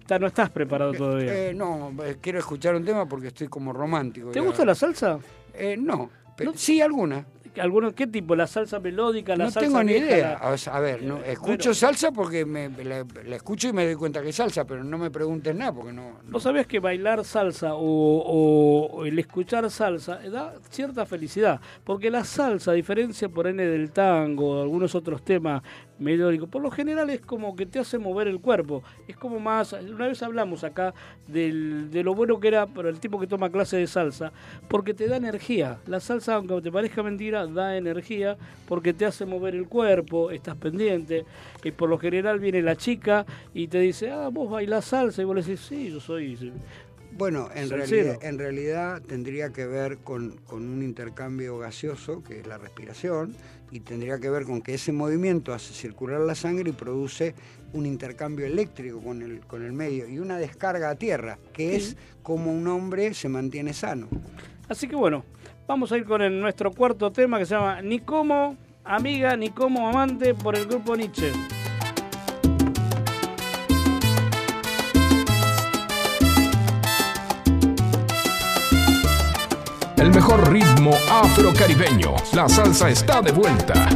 Está- no estás preparado todavía. Eh, no, eh, quiero escuchar un tema porque estoy como romántico. ¿Te ya. gusta la salsa? Eh, no, pe- ¿No? sí, alguna. ¿Alguno, ¿Qué tipo? ¿La salsa melódica? ¿La no salsa tengo ni vieja, idea. la- O sea, a ver, no, Eh, escucho bueno. salsa porque me, la, la escucho y me doy cuenta que es salsa, pero no me preguntes nada porque no. no- ¿Vos sabés que bailar salsa o, o- o el escuchar salsa da cierta felicidad? Porque la salsa, a diferencia por N del tango o algunos otros temas melódicos, por lo general es como que te hace mover el cuerpo. Es como más. Una vez hablamos acá del- de lo bueno que era para el tipo que toma clase de salsa, porque te da energía. La salsa, aunque te parezca mentira, da energía porque te hace mover el cuerpo, estás pendiente. Y por lo general viene la chica y te dice, ah, vos bailás salsa. Y vos le decís, sí, yo soy. Bueno, en realidad, en realidad tendría que ver con, con un intercambio gaseoso, que es la respiración, y tendría que ver con que ese movimiento hace circular la sangre y produce un intercambio eléctrico con el, con el medio y una descarga a tierra, que es como un hombre se mantiene sano. Así que bueno, vamos a ir con el- nuestro cuarto tema que se llama Ni como amiga ni como amante por el grupo Nietzsche. El mejor ritmo afrocaribeño. La salsa está de vuelta.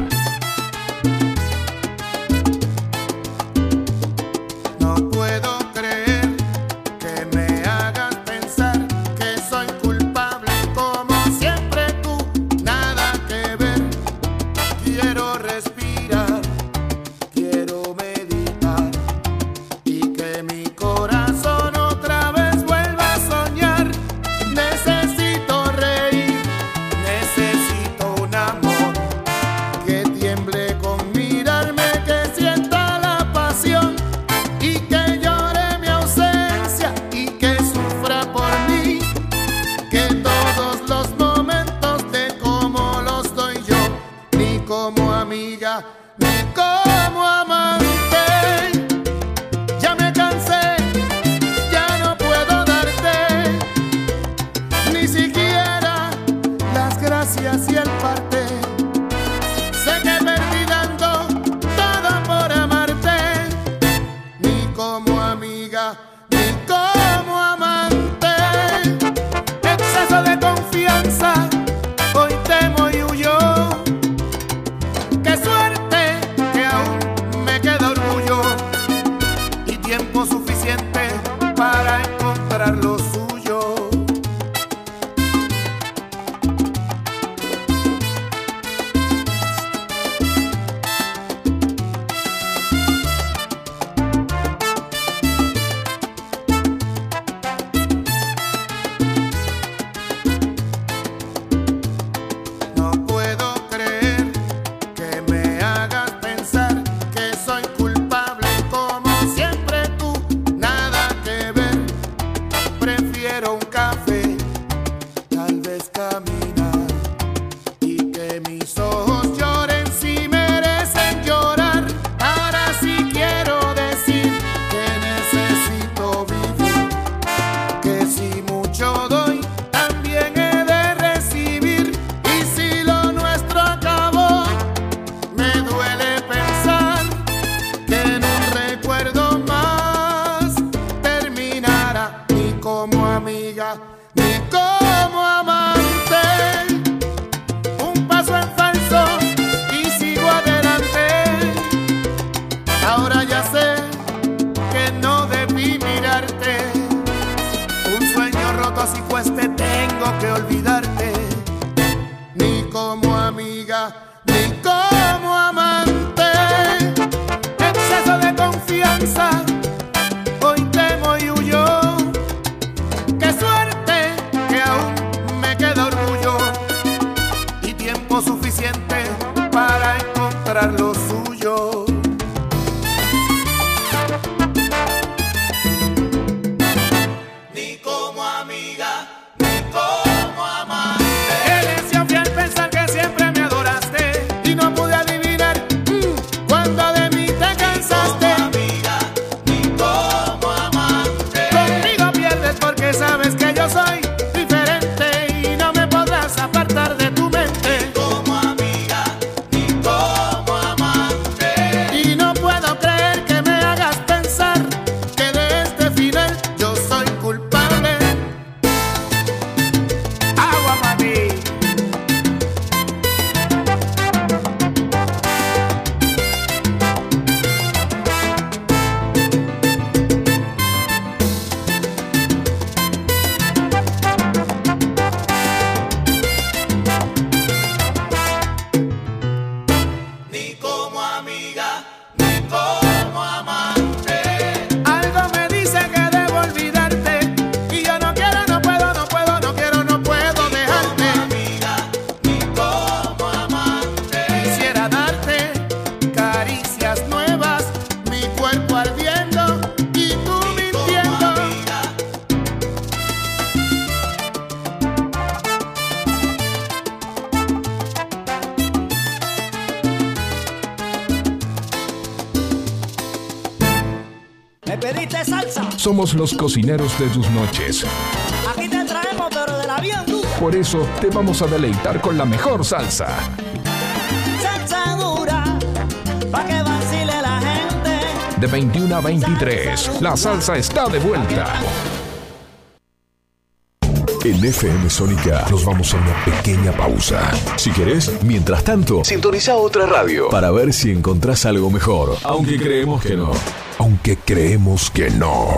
Somos los cocineros de tus noches. aquí te traemos, pero de la bien dura. Por eso te vamos a deleitar con la mejor salsa. Salsa dura, pa' que vacile la gente. De 21 a 23, la salsa está de vuelta. En FM Sónica nos vamos a una pequeña pausa. Si querés, mientras tanto, sintoniza otra radio para ver si encontrás algo mejor. Aunque creemos que no. Aunque creemos que no.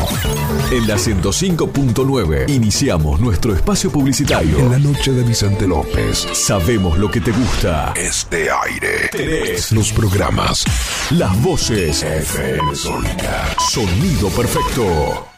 En la 105.9 iniciamos nuestro espacio publicitario. En la noche de Vicente López. Sabemos lo que te gusta. Este aire. Tenés Los programas. las voces. FM Sónica. Sonido perfecto.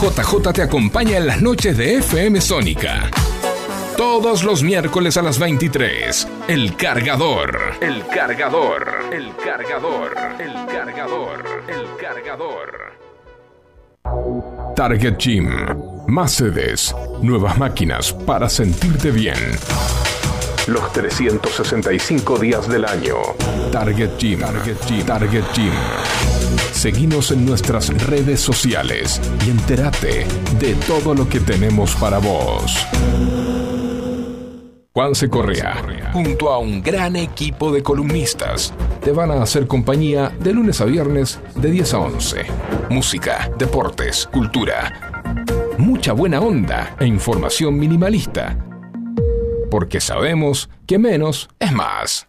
JJ te acompaña en las noches de FM Sónica. Todos los miércoles a las 23. El cargador. El cargador. El cargador. El cargador. El cargador. Target Gym. Más sedes. Nuevas máquinas para sentirte bien. Los 365 días del año. Target Gym. Target Gym. Target Gym. Seguinos en nuestras redes sociales y entérate de todo lo que tenemos para vos. Juanse Correa, junto a un gran equipo de columnistas, te van a hacer compañía de lunes a viernes de 10 a 11. Música, deportes, cultura, mucha buena onda e información minimalista. Porque sabemos que menos es más.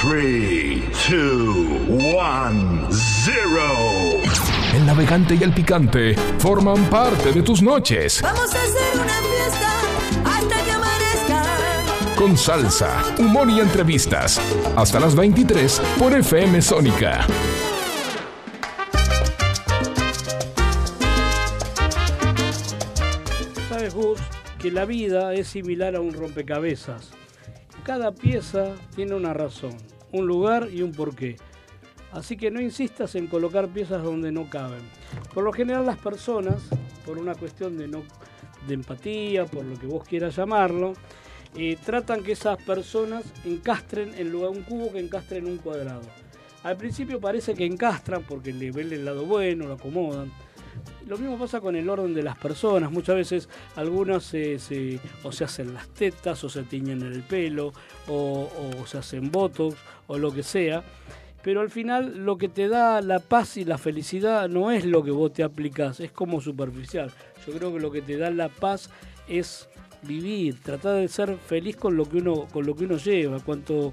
3, 2, 1, 0. El navegante y el picante forman parte de tus noches. Vamos a hacer una fiesta hasta que amanezca. Con salsa, humor y entrevistas. Hasta las 23 por FM Sónica. Sabes vos que la vida es similar a un rompecabezas. Cada pieza tiene una razón, un lugar y un porqué. Así que no insistas en colocar piezas donde no caben. Por lo general las personas, por una cuestión de, no, de empatía, por lo que vos quieras llamarlo, eh, tratan que esas personas encastren en lugar un cubo que encastre en un cuadrado. Al principio parece que encastran porque le ven el lado bueno, lo acomodan. Lo mismo pasa con el orden de las personas. Muchas veces algunas se, o se hacen las tetas, o se tiñen el pelo, o, o se hacen botox, o lo que sea. Pero al final lo que te da la paz y la felicidad no es lo que vos te aplicás, es como superficial. Yo creo que lo que te da la paz es vivir, tratar de ser feliz con lo que uno, con lo que uno lleva. Cuanto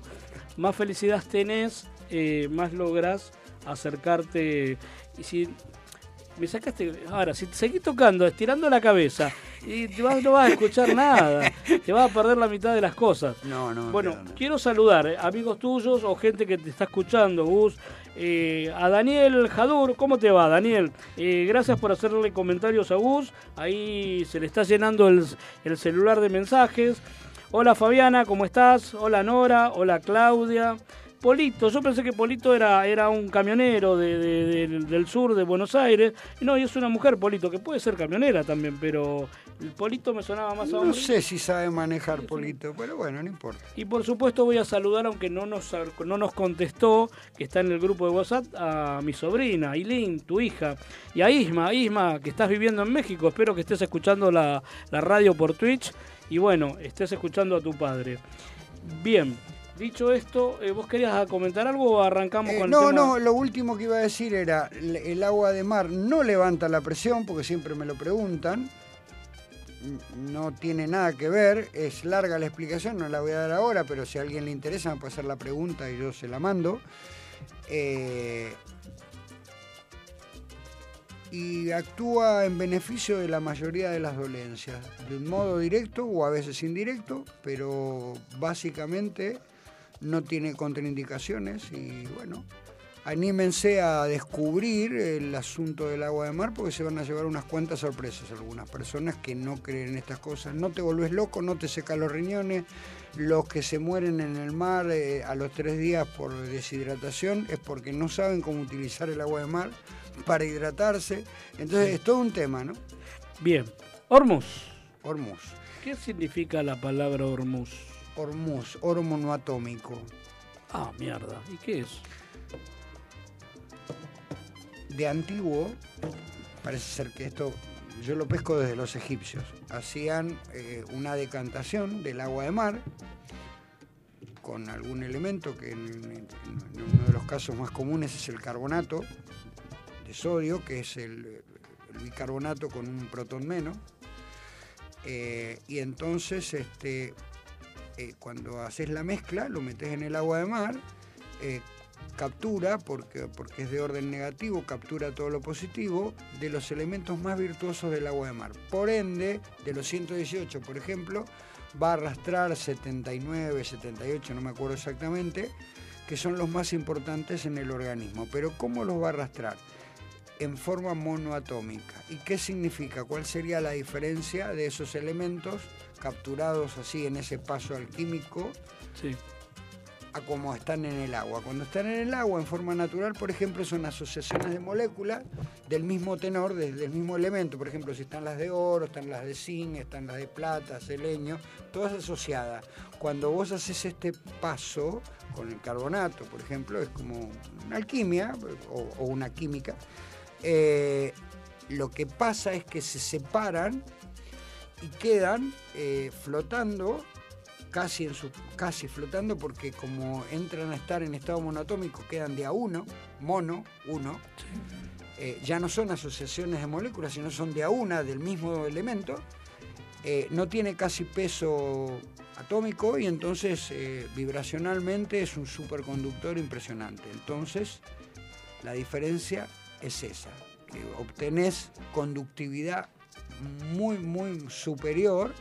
más felicidad tenés, eh, más lográs acercarte. Y si me sacaste. Ahora, si te seguís tocando, estirando la cabeza, y te vas- no vas a escuchar nada, te vas a perder la mitad de las cosas. No, no. Bueno, quiero saludar eh, amigos tuyos o gente que te está escuchando, Gus. eh, a Daniel Jadur, ¿cómo te va, Daniel? Eh, gracias por hacerle comentarios a Gus. Ahí se le está llenando el, el celular de mensajes. Hola Fabiana, ¿cómo estás? Hola Nora, hola Claudia. Polito, yo pensé que Polito era, era un camionero de- de- del- del sur de Buenos Aires. No, y es una mujer, Polito, que puede ser camionera también, pero el Polito me sonaba más a No sé si sabe manejar Polito, pero bueno, no importa. Y por supuesto voy a saludar, aunque no nos, no nos contestó, que está en el grupo de WhatsApp, a mi sobrina, Aileen, tu hija, y a Isma, Isma, que estás viviendo en México. Espero que estés escuchando la, la radio por Twitch y bueno, estés escuchando a tu padre. Bien, dicho esto, eh, ¿vos querías comentar algo o arrancamos Eh, con el no, tema? no, lo último que iba a decir era, el agua de mar no levanta la presión, porque siempre me lo preguntan. No tiene nada que ver, es larga la explicación, no la voy a dar ahora, pero si a alguien le interesa me puede hacer la pregunta y yo se la mando. Eh, y actúa en beneficio de la mayoría de las dolencias, de un modo directo o a veces indirecto, pero básicamente no tiene contraindicaciones y bueno, anímense a descubrir el asunto del agua de mar porque se van a llevar unas cuantas sorpresas algunas personas que no creen en estas cosas. No te volvés loco, no te seca los riñones. Los que se mueren en el mar eh, a los tres días por deshidratación es porque no saben cómo utilizar el agua de mar para hidratarse. Entonces es todo un tema, ¿no? Bien, Hormuz. Hormuz. ¿Qué significa la palabra Hormuz? Hormuz, hormono atómico. Ah, mierda. ¿Y qué es? de antiguo, parece ser que esto yo lo pesco desde los egipcios, hacían eh, una decantación del agua de mar con algún elemento que en, en- en uno de los casos más comunes es el carbonato de sodio, que es el, el bicarbonato con un protón menos. Eh, y entonces este, eh, cuando haces la mezcla, lo metes en el agua de mar, eh, captura, porque, porque es de orden negativo, captura todo lo positivo, de los elementos más virtuosos del agua de mar. Por ende, de los 118, por ejemplo, va a arrastrar 79, 78, no me acuerdo exactamente, que son los más importantes en el organismo. Pero ¿cómo los va a arrastrar? En forma monoatómica. ¿Y qué significa? ¿Cuál sería la diferencia de esos elementos capturados así en ese paso alquímico Sí. a como están en el agua. Cuando están en el agua en forma natural, por ejemplo, son asociaciones de moléculas del mismo tenor, de- del mismo elemento. Por ejemplo, si están las de oro, están las de zinc, están las de plata, selenio, todas asociadas. Cuando vos haces este paso con el carbonato, por ejemplo, es como una alquimia o, o una química, eh, lo que pasa es que se separan y quedan eh, flotando casi en su casi flotando porque como entran a estar en estado monoatómico quedan de a uno mono uno. Eh, ya no son asociaciones de moléculas sino son de a una del mismo elemento. Eh, no tiene casi peso atómico y entonces vibracionalmente es un superconductor impresionante. Entonces la diferencia es esa que obtenés conductividad muy muy superior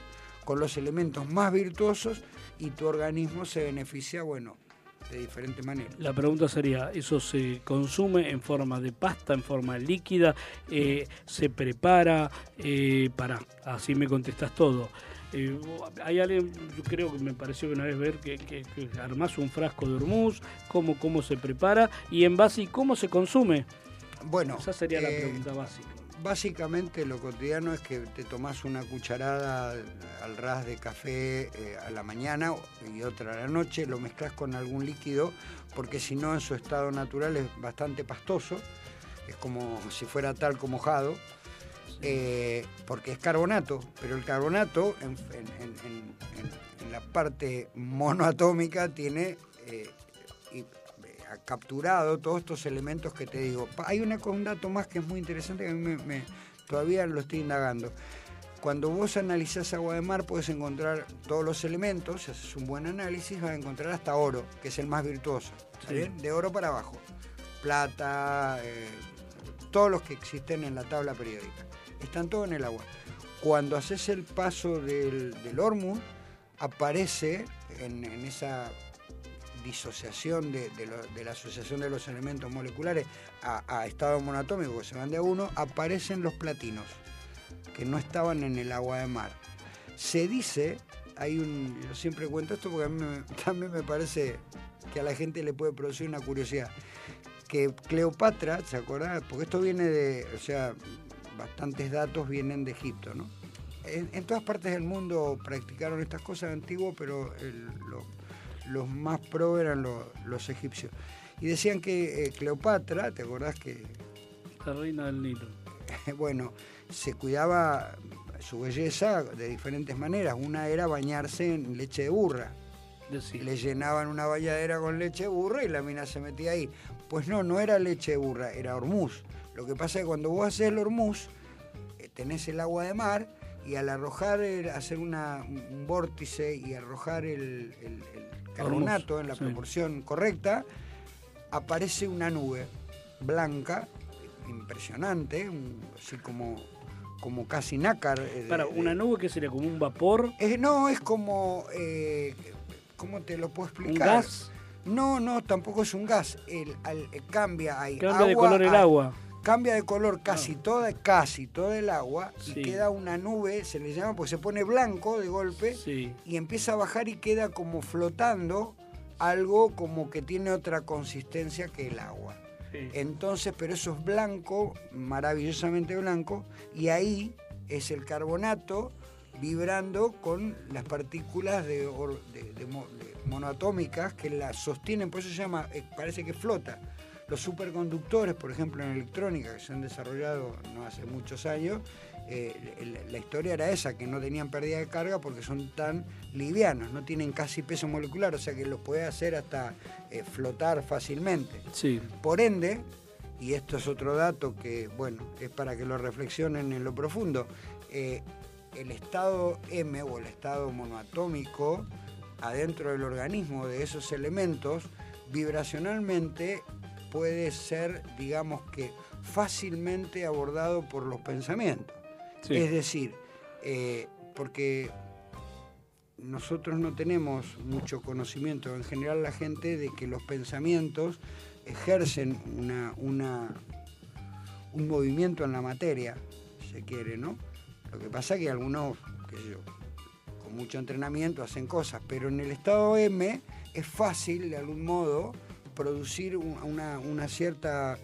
con los elementos más virtuosos y tu organismo se beneficia, bueno, de diferente manera. La pregunta sería, ¿eso se consume en forma de pasta, en forma líquida? Eh, ¿Se prepara? Eh, para, así me contestas todo. Eh, hay alguien, yo creo que me pareció una vez ver que, que, que armás un frasco de hormuz, cómo, cómo se prepara y en base y cómo se consume. Bueno, Esa sería la pregunta básica. Básicamente lo cotidiano es que te tomás una cucharada al ras de café eh, a la mañana y otra a la noche, lo mezclas con algún líquido, porque si no en su estado natural es bastante pastoso, es como si fuera talco mojado, eh, porque es carbonato, pero el carbonato en, en- en- en- en- en la parte monoatómica tiene eh, capturado todos estos elementos que te digo. Hay una, un dato más que es muy interesante que a mí me, me- todavía lo estoy indagando. Cuando vos analizás agua de mar puedes encontrar todos los elementos, si haces un buen análisis vas a encontrar hasta oro, que es el más virtuoso, ¿está Sí. bien? De oro para abajo. Plata, eh, todos los que existen en la tabla periódica. Están todos en el agua. Cuando haces el paso del, del Hormuz, aparece en, en esa disociación de, la asociación de los elementos moleculares a, estado monoatómico, que se van de a uno, aparecen los platinos, que no estaban en el agua de mar. Se dice, hay un, yo siempre cuento esto porque a mí también me parece que a la gente le puede producir una curiosidad, que Cleopatra, ¿se acuerdan? Porque esto viene de, o sea, bastantes datos vienen de Egipto, ¿no? En, todas partes del mundo practicaron estas cosas antiguas, pero lo- los más pro eran lo- los egipcios. Y decían que eh, Cleopatra, ¿te acordás que La reina del Nilo. bueno, se cuidaba su belleza de diferentes maneras. Una era bañarse en leche de burra. Decir. Le llenaban una bañadera con leche de burra y la mina se metía ahí. Pues no, no era leche de burra, era hormuz. Lo que pasa es que cuando vos haces el hormuz, eh, tenés el agua de mar y al arrojar, el- hacer una- un un vórtice y arrojar el, el- el carbonato en la sí. proporción correcta, aparece una nube blanca, impresionante, un- así como, como casi nácar. eh, Para, de- una nube que sería como un vapor, eh, no, es como. eh, ¿Cómo te lo puedo un explicar? gas, No, no, tampoco es un gas. El, al- cambia, hay cambia de color el a- agua. Cambia de color casi toda, casi toda el agua Sí. y queda una nube, se le llama, porque se pone blanco de golpe Sí. y empieza a bajar y queda como flotando algo como que tiene otra consistencia que el agua. sí. Entonces, pero eso es blanco, maravillosamente blanco, y ahí es el carbonato vibrando con las partículas de, or- de- de mo- de monoatómicas que la sostienen, por eso se llama, eh, parece que flota. Los superconductores, por ejemplo, en electrónica, que se han desarrollado no hace muchos años, eh, la historia era esa, que no tenían pérdida de carga porque son tan livianos, no tienen casi peso molecular, o sea que los puede hacer hasta eh, flotar fácilmente. Sí. Por ende, y esto es otro dato que, bueno, es para que lo reflexionen en lo profundo, eh, el estado M o el estado monoatómico adentro del organismo de esos elementos vibracionalmente puede ser, digamos que, fácilmente abordado por los pensamientos. Sí. Es decir, eh, porque nosotros no tenemos mucho conocimiento, en general la gente, de que los pensamientos ejercen una, una- un movimiento en la materia, si se quiere, ¿no? Lo que pasa es que algunos, qué sé yo, con mucho entrenamiento hacen cosas, pero en el estado M es fácil, de algún modo, producir un- una, una cierta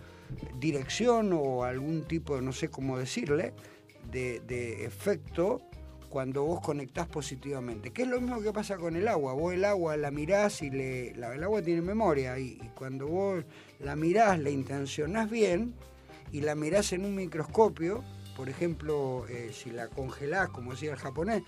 dirección o algún tipo, no sé cómo decirle, de, de efecto cuando vos conectás positivamente. Que es lo mismo que pasa con el agua. Vos el agua la mirás y le, la- el agua tiene memoria y, y cuando vos la mirás, la intencionás bien y la mirás en un microscopio, por ejemplo, eh, si la congelás, como decía el japonés,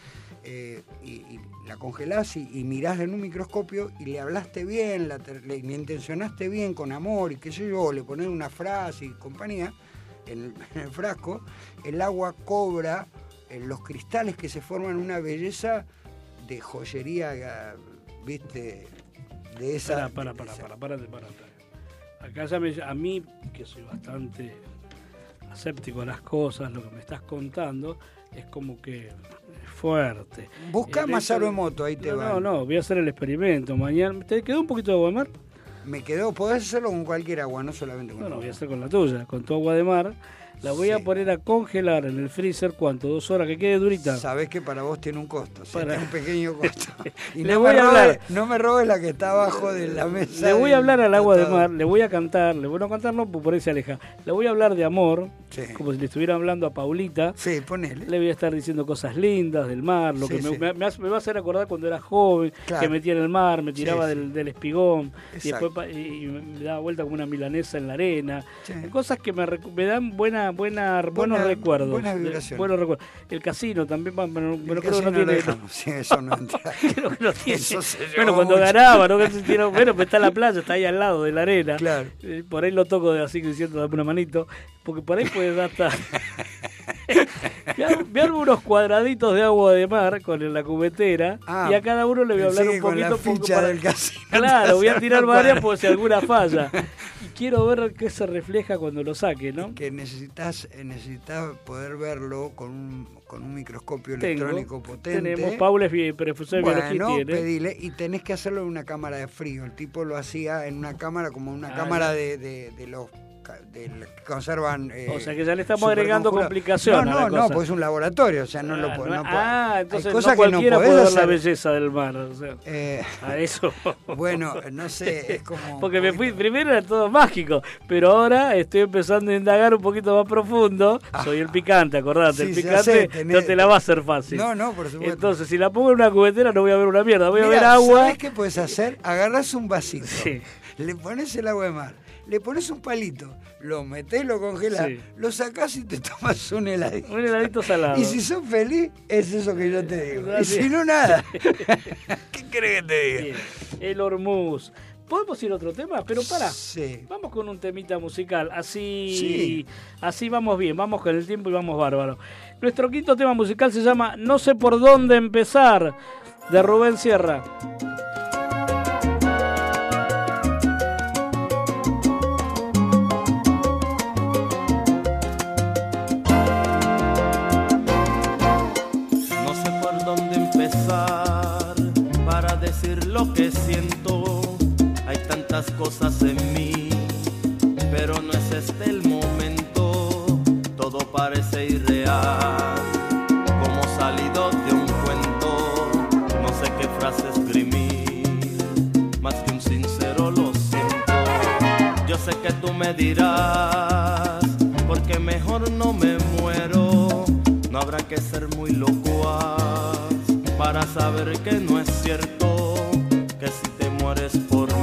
eh, y, y la congelás y, y mirás en un microscopio y le hablaste bien, la, le, le intencionaste bien con amor y qué sé yo, le pones una frase y compañía en el, en el frasco, el agua cobra eh, los cristales que se forman una belleza de joyería, viste, de esa... Para, para, para, para, para, para, para. Acá ya me, a mí, que soy bastante escéptico a las cosas, lo que me estás contando es como que fuerte. Busca El Masaru Emoto, ahí te no, va. No, no, voy a hacer el experimento. Mañana, ¿te quedó un poquito de agua de mar? Me quedó, podés hacerlo con cualquier agua, no solamente con No, no, voy a hacer con la tuya, con tu agua de mar. La voy a poner a congelar en el freezer, ¿cuánto? ¿Dos horas? Que quede durita. Sabés que para vos tiene un costo, sí, Para- tiene un pequeño costo. Y Le no, voy me a robes, no me robes la que está abajo de la mesa. Le voy a hablar al agua de mar, le voy a cantar, le voy a cantar no, por ahí se aleja. Le voy a hablar de amor, Sí. como si le estuviera hablando a Paulita. Sí, ponele. Le voy a estar diciendo cosas lindas del mar, lo Sí, que me, me- me hace- me va a hacer acordar cuando era joven, Claro. que metía en el mar, me tiraba del, del espigón y Exacto. después pa- y, y me daba vuelta como una milanesa en la arena. Sí. Cosas que me, recu- me buena, buena, buenos recuerdos. buenas de- vibraciones. buenos recuerdos. El casino también, va- pero, pero El creo que no tiene. dejamos, sí, eso no entra. creo que no tiene. Eso se bueno, cuando mucho. ganaba, ¿no? Que se tira- bueno, pues está la playa, está ahí al lado de la arena. Claro. Eh, Por ahí lo toco de así diciendo, dame una manito, porque por ahí puede dar hasta... me ar- me armo unos cuadraditos de agua de mar con la cubetera Ah, y a cada uno le voy a hablar un con la poquito poco ficha para- del casino Claro, voy a tirar varias por si alguna falla. Quiero ver qué se refleja cuando lo saque, ¿no? Que necesitas, eh, necesitas poder verlo con un, con un microscopio Tengo, electrónico potente. Tenemos, Paula es profesor de biología tiene. pedile, y tenés que hacerlo en una cámara de frío. El tipo lo hacía en una cámara como una Ah, cámara de, de, de los que conservan. eh, O sea que ya le estamos agregando superconjurados. complicación No, a no, la no, cosa. porque es un laboratorio, o sea, no lo Ah, no- no ah, entonces no no cualquiera puede ver la belleza del mar. o sea, Eh, a eso. bueno, no sé, es como. Porque me fui, primero era todo mágico, pero ahora estoy empezando a indagar un poquito más profundo. Soy el picante, acordate, Sí, el picante sé, no te la va a hacer fácil. No, no, por supuesto. Entonces, si la pongo en una cubetera no voy a ver una mierda, voy a ver agua. ¿Sabés qué puedes hacer? Agarrás un vasito, Sí. le pones el agua de mar, le pones un palito, lo metés, lo congelás, Sí. lo sacás y te tomas un heladito. Un heladito salado. Y si sos feliz, es eso que yo te digo. Ah, Y si no, nada. ¿Qué crees que te diga? Bien. El Hormuz. ¿Podemos ir a otro tema? Pero para. Sí. Vamos con un temita musical, así, Sí. así vamos bien, vamos con el tiempo y vamos bárbaro. Nuestro quinto tema musical se llama No sé por dónde empezar, de Rubén Sierra. Cosas en mí, pero no es este el momento. Todo parece irreal, como salido de un cuento. No sé qué frase esgrimir, más que un sincero lo siento. Yo sé que tú me dirás, porque mejor no me muero. No habrá que ser muy locuaz para saber que no es cierto que si te mueres por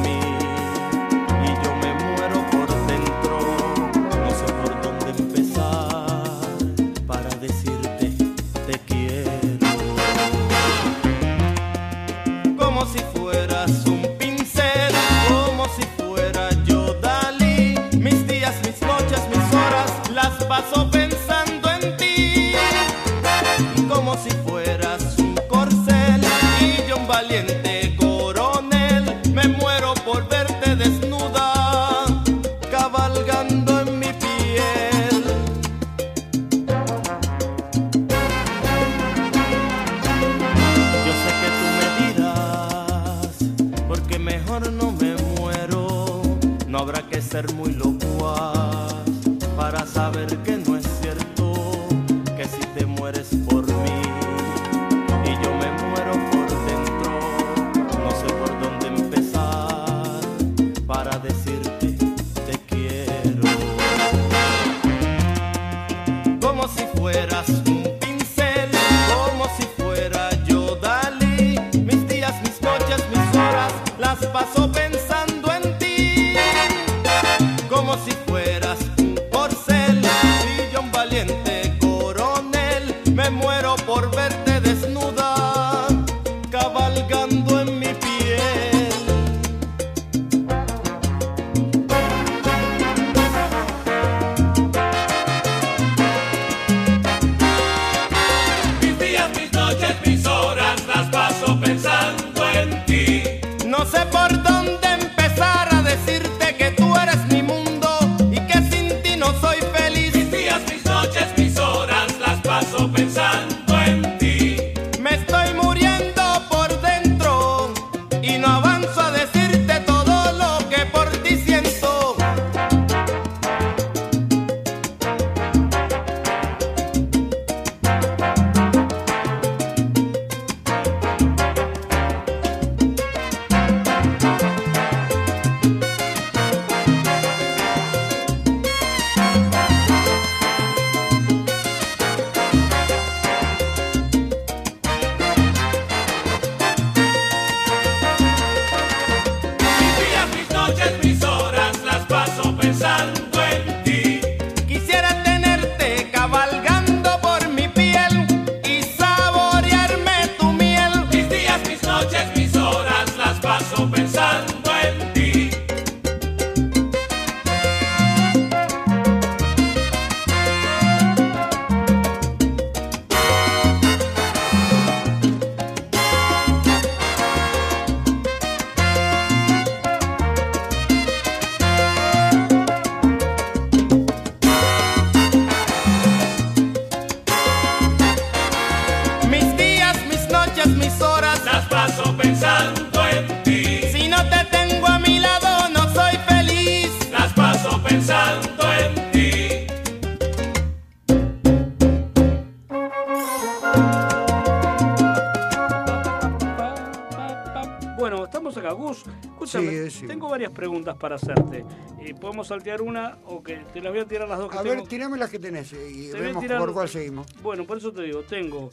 para hacerte. Eh, ¿Podemos saltear una o que te las voy a tirar las dos que A tengo? ver, tirame las que tenés eh, y Te vemos tirar- por cuál seguimos. Bueno, por eso te digo, tengo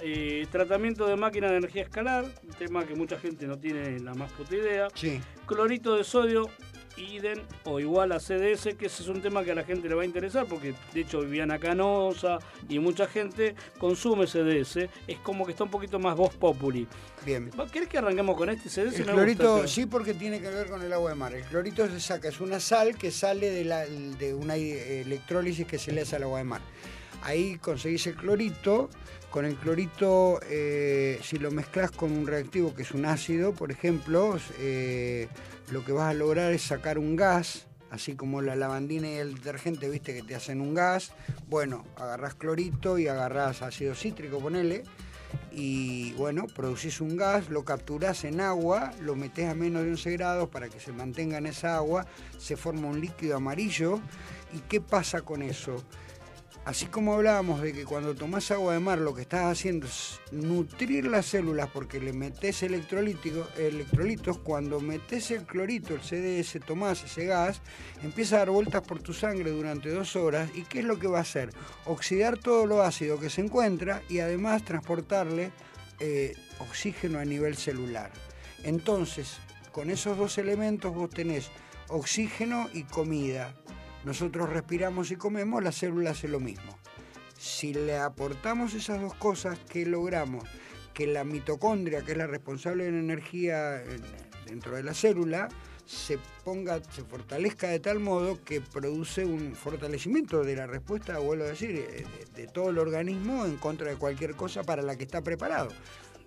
eh, tratamiento de máquina de energía escalar, un tema que mucha gente no tiene la más puta idea. Sí. Clorito de sodio, IDEN o igual a CDS, que ese es un tema que a la gente le va a interesar, porque de hecho Viviana Canosa y mucha gente consume CDS. Es como que está un poquito más voz populi. Bien. ¿Querés que arranquemos con este CDS? El clorito, gusta, sí, porque tiene que ver con el agua de mar. El clorito se saca, es una sal que sale de, la, de una eh, electrólisis que se le hace al agua de mar. Ahí conseguís el clorito. Con el clorito, eh, si lo mezclas con un reactivo que es un ácido, por ejemplo, eh, lo que vas a lograr es sacar un gas, así como la lavandina y el detergente, viste que te hacen un gas. Bueno, agarrás clorito y agarrás ácido cítrico, ponele y bueno, producís un gas, lo capturás en agua, lo metés a menos de 11 grados para que se mantenga en esa agua, se forma un líquido amarillo. ¿Y qué pasa con eso? Así como hablábamos de que cuando tomás agua de mar lo que estás haciendo es nutrir las células porque le electrolítico- electrolitos, cuando metés el clorito, el CDS, tomás ese gas, empieza a dar vueltas por tu sangre durante dos horas y ¿qué es lo que va a hacer? Oxidar todo lo ácido que se encuentra y además transportarle eh, oxígeno a nivel celular. Entonces, con esos dos elementos vos tenés oxígeno y comida. Nosotros respiramos y comemos, la célula hace lo mismo. Si le aportamos esas dos cosas, ¿qué logramos? Que la mitocondria, que es la responsable de la energía en- dentro de la célula, se ponga, se fortalezca de tal modo que produce un fortalecimiento de la respuesta, vuelvo a decir, eh, de, de todo el organismo en contra de cualquier cosa para la que está preparado.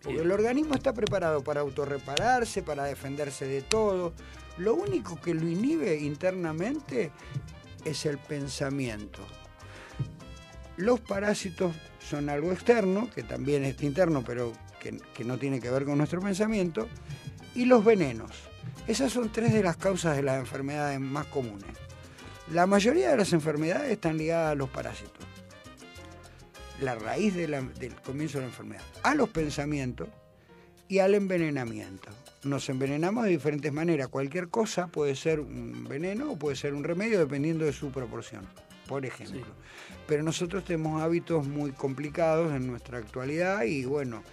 Porque el organismo está preparado para autorrepararse, para defenderse de todo. Lo único que lo inhibe internamente es el pensamiento. Los parásitos son algo externo, que también es interno, pero que, no tiene que ver con nuestro pensamiento. Y los venenos. Esas son tres de las causas de las enfermedades más comunes. La mayoría de las enfermedades están ligadas a los parásitos. La raíz del comienzo de la enfermedad. A los pensamientos y al envenenamiento. Nos envenenamos de diferentes maneras. Cualquier cosa puede ser un veneno o puede ser un remedio dependiendo de su proporción, por ejemplo. Pero nosotros tenemos hábitos muy complicados en nuestra actualidad y bueno,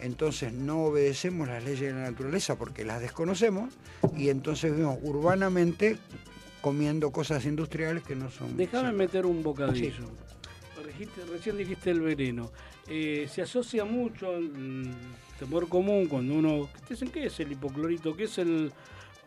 entonces no obedecemos las leyes de la naturaleza porque las desconocemos y entonces vivimos urbanamente comiendo cosas industriales que no son... Déjame meter un bocadillo. Recién dijiste el veneno. Eh, se asocia mucho temor común cuando uno. ¿Te dicen qué es el hipoclorito? ¿Qué es el,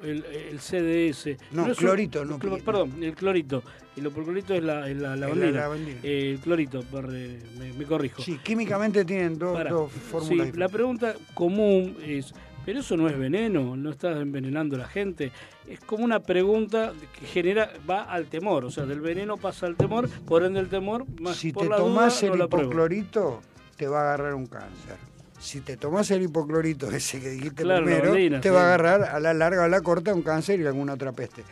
el, el CDS? No, un- clorito, no, perdón, el clorito. El hipoclorito es la, es la lavandina. lavandina. Eh, el clorito, eh, me, me corrijo. Sí, químicamente tienen dos, Para. dos Sí, fórmulas la pregunta común es, ¿pero eso no es veneno? ¿No estás envenenando a la gente? Es como una pregunta que genera, va al temor, o sea, del veneno pasa al temor, por ende el temor, más Si por te la duda, el no la hipoclorito, te va a agarrar un cáncer. Si te tomás el hipoclorito, ese que dijiste Claro, la primero, te sí. va a agarrar a la larga o a la corta un cáncer y alguna otra peste.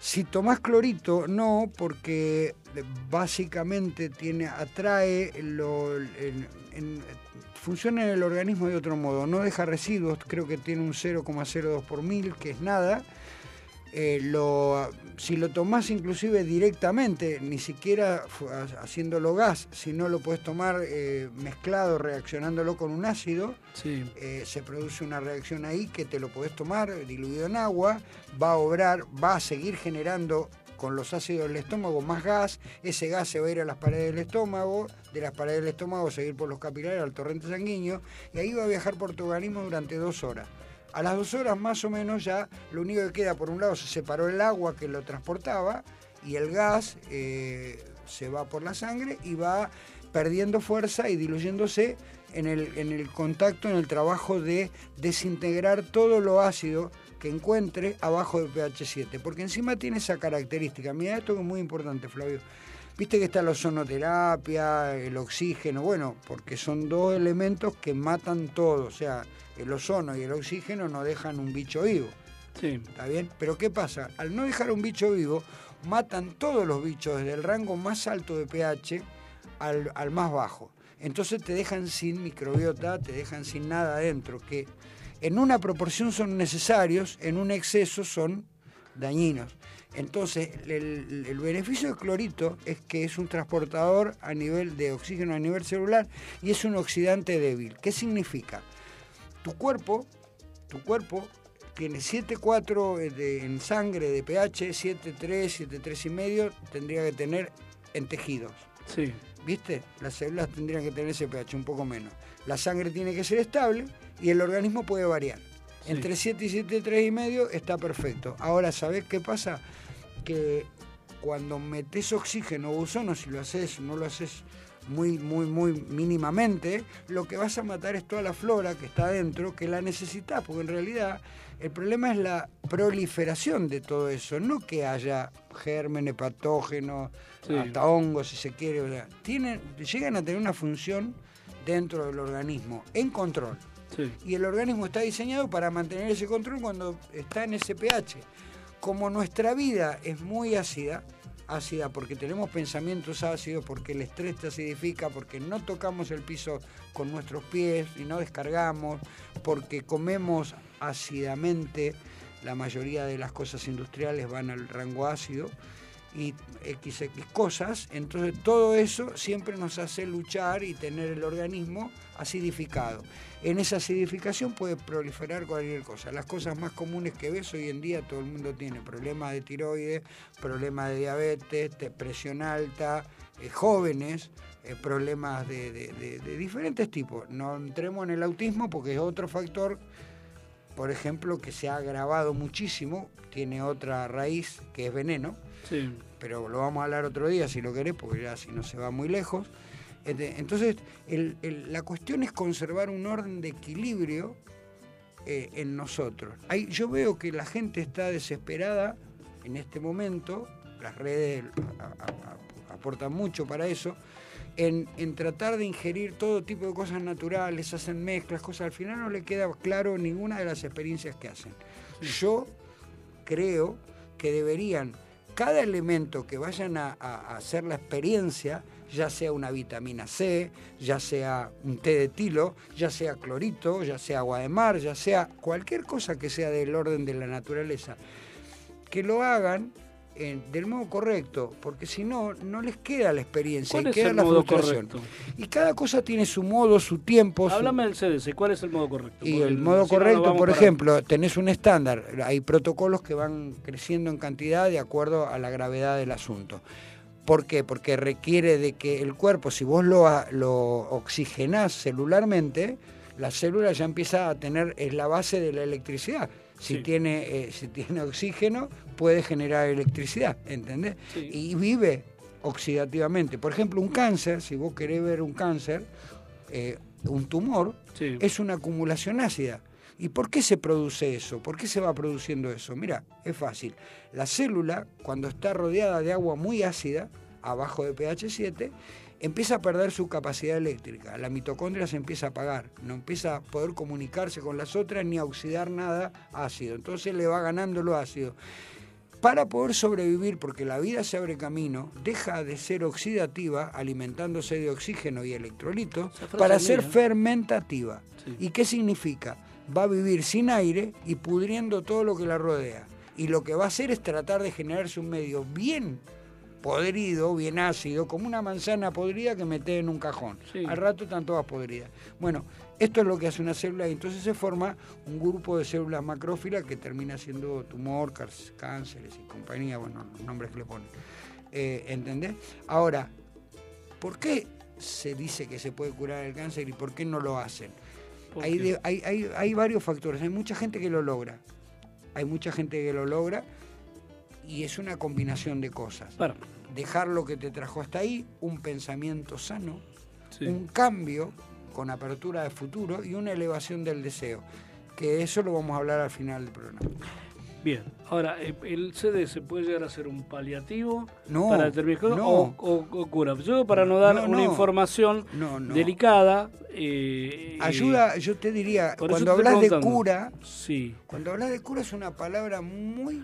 Si tomás clorito, no, porque básicamente tiene, atrae, lo, en- en- funciona en el organismo de otro modo, no deja residuos, creo que tiene un 0,02 por mil, que es nada. Eh, lo, si lo tomás inclusive directamente, ni siquiera haciéndolo gas, si no lo puedes tomar eh, mezclado, reaccionándolo con un ácido, Sí. eh, se produce una reacción ahí que te lo podés tomar diluido en agua, va a obrar, va a seguir generando con los ácidos del estómago más gas, ese gas se va a ir a las paredes del estómago, de las paredes del estómago seguir por los capilares al torrente sanguíneo y ahí va a viajar por tu organismo durante dos horas. A las dos horas más o menos ya lo único que queda, por un lado se separó el agua que lo transportaba y el gas eh, se va por la sangre y va perdiendo fuerza y diluyéndose en el, en el contacto, en el trabajo de desintegrar todo lo ácido que encuentre abajo del pH 7, porque encima tiene esa característica. Mira esto que es muy importante, Flavio. Viste que está la ozonoterapia, el oxígeno, bueno, porque son dos elementos que matan todo, o sea, el ozono y el oxígeno no dejan un bicho vivo. Sí. ¿Está bien? Pero ¿qué pasa? Al no dejar un bicho vivo, matan todos los bichos desde el rango más alto de pH al, al más bajo. Entonces te dejan sin microbiota, te dejan sin nada adentro, que en una proporción son necesarios, en un exceso son dañinos. Entonces, el, el beneficio del clorito es que es un transportador a nivel de oxígeno a nivel celular y es un oxidante débil. ¿Qué significa? Tu cuerpo, tu cuerpo tiene 7,4 de- en sangre de pH, 7,3, 7,3 y medio tendría que tener en tejidos. Sí. ¿Viste? Las células tendrían que tener ese pH un poco menos. La sangre tiene que ser estable y el organismo puede variar. Sí. Entre 7 y 7,3 y medio está perfecto. Ahora, ¿sabés qué pasa? Que cuando metes oxígeno o ozono, si lo haces, no lo haces muy, muy, muy mínimamente, lo que vas a matar es toda la flora que está adentro, que la necesitas, porque en realidad el problema es la proliferación de todo eso, no que haya gérmenes, patógenos, Sí. hasta hongos, si se quiere. o sea, tienen, llegan a tener una función dentro del organismo, en control. Sí. Y el organismo está diseñado para mantener ese control cuando está en ese pH. Como nuestra vida es muy ácida, ácida porque tenemos pensamientos ácidos, porque el estrés te acidifica, porque no tocamos el piso con nuestros pies y no descargamos, porque comemos ácidamente, la mayoría de las cosas industriales van al rango ácido y XX cosas, entonces todo eso siempre nos hace luchar y tener el organismo acidificado. En esa acidificación puede proliferar cualquier cosa. Las cosas más comunes que ves hoy en día, todo el mundo tiene problemas de tiroides, problemas de diabetes, presión alta, eh, jóvenes, eh, problemas de- de- de diferentes tipos. No entremos en el autismo porque es otro factor por ejemplo, que se ha agravado muchísimo, tiene otra raíz que es veneno, Sí. pero lo vamos a hablar otro día si lo querés, porque ya si no se va muy lejos. Este, Entonces, el- el- la cuestión es conservar un orden de equilibrio eh, en nosotros. Hay- yo veo que la gente está desesperada en este momento, las redes a- a- a- aportan mucho para eso, en, en tratar de ingerir todo tipo de cosas naturales, hacen mezclas, cosas, al final no le queda claro ninguna de las experiencias que hacen. Yo creo que deberían cada elemento que vayan a, hacer la experiencia, ya sea una vitamina C, ya sea un té de tilo, ya sea clorito, ya sea agua de mar, ya sea cualquier cosa que sea del orden de la naturaleza, que lo hagan en- del modo correcto, porque si no, no les queda la experiencia ¿Cuál y queda la frustración. correcto? Y cada cosa tiene su modo, su tiempo. su- Háblame del CDC, ¿cuál es el modo correcto? y el modo no, correcto, por para- ejemplo, tenés un estándar, hay protocolos que van creciendo en cantidad de acuerdo a la gravedad del asunto. ¿Por qué? Porque requiere de que el cuerpo, si vos lo, lo oxigenás celularmente, la célula ya empieza a tener, es la base de la electricidad. Si, Sí. tiene, eh, si tiene oxígeno, puede generar electricidad, ¿entendés? Sí. Y vive oxidativamente. Por ejemplo, un cáncer, si vos querés ver un cáncer, eh, un tumor, Sí. es una acumulación ácida. ¿Y por qué se produce eso? ¿Por qué se va produciendo eso? Mira, es fácil. La célula, cuando está rodeada de agua muy ácida, abajo de pH 7, empieza a perder su capacidad eléctrica. La mitocondria se empieza a apagar, no empieza a poder comunicarse con las otras ni a oxidar nada ácido. Entonces le va ganando lo ácido. Para poder sobrevivir, porque la vida se abre camino, deja de ser oxidativa, alimentándose de oxígeno y electrolitos, para ser mía. fermentativa. Sí. ¿Y qué significa? Va a vivir sin aire y pudriendo todo lo que la rodea. Y lo que va a hacer es tratar de generarse un medio bien podrido, bien ácido, como una manzana podrida que metes en un cajón. Sí. Al rato están todas podridas. Bueno, esto es lo que hace una célula y entonces se forma un grupo de células macrófilas que termina siendo tumor, cánceres y compañía, bueno, los nombres que le ponen. Eh, ¿Entendés? Ahora, ¿por qué se dice que se puede curar el cáncer y por qué no lo hacen? ¿Por Hay, qué? de- hay, hay- hay varios factores. Hay mucha gente que lo logra. Hay mucha gente que lo logra y es una combinación de cosas. Dejar lo que te trajo hasta ahí, un pensamiento sano, Sí. un cambio con apertura de futuro y una elevación del deseo. Que eso lo vamos a hablar al final del programa. Bien, ahora, eh, ¿el CDS puede llegar a ser un paliativo No, para determinadas cosas no. o, o- o cura? Yo para no dar No, una información delicada... eh, Ayuda, yo te diría, cuando hablas de cura, Sí. cuando hablas de cura es una palabra muy,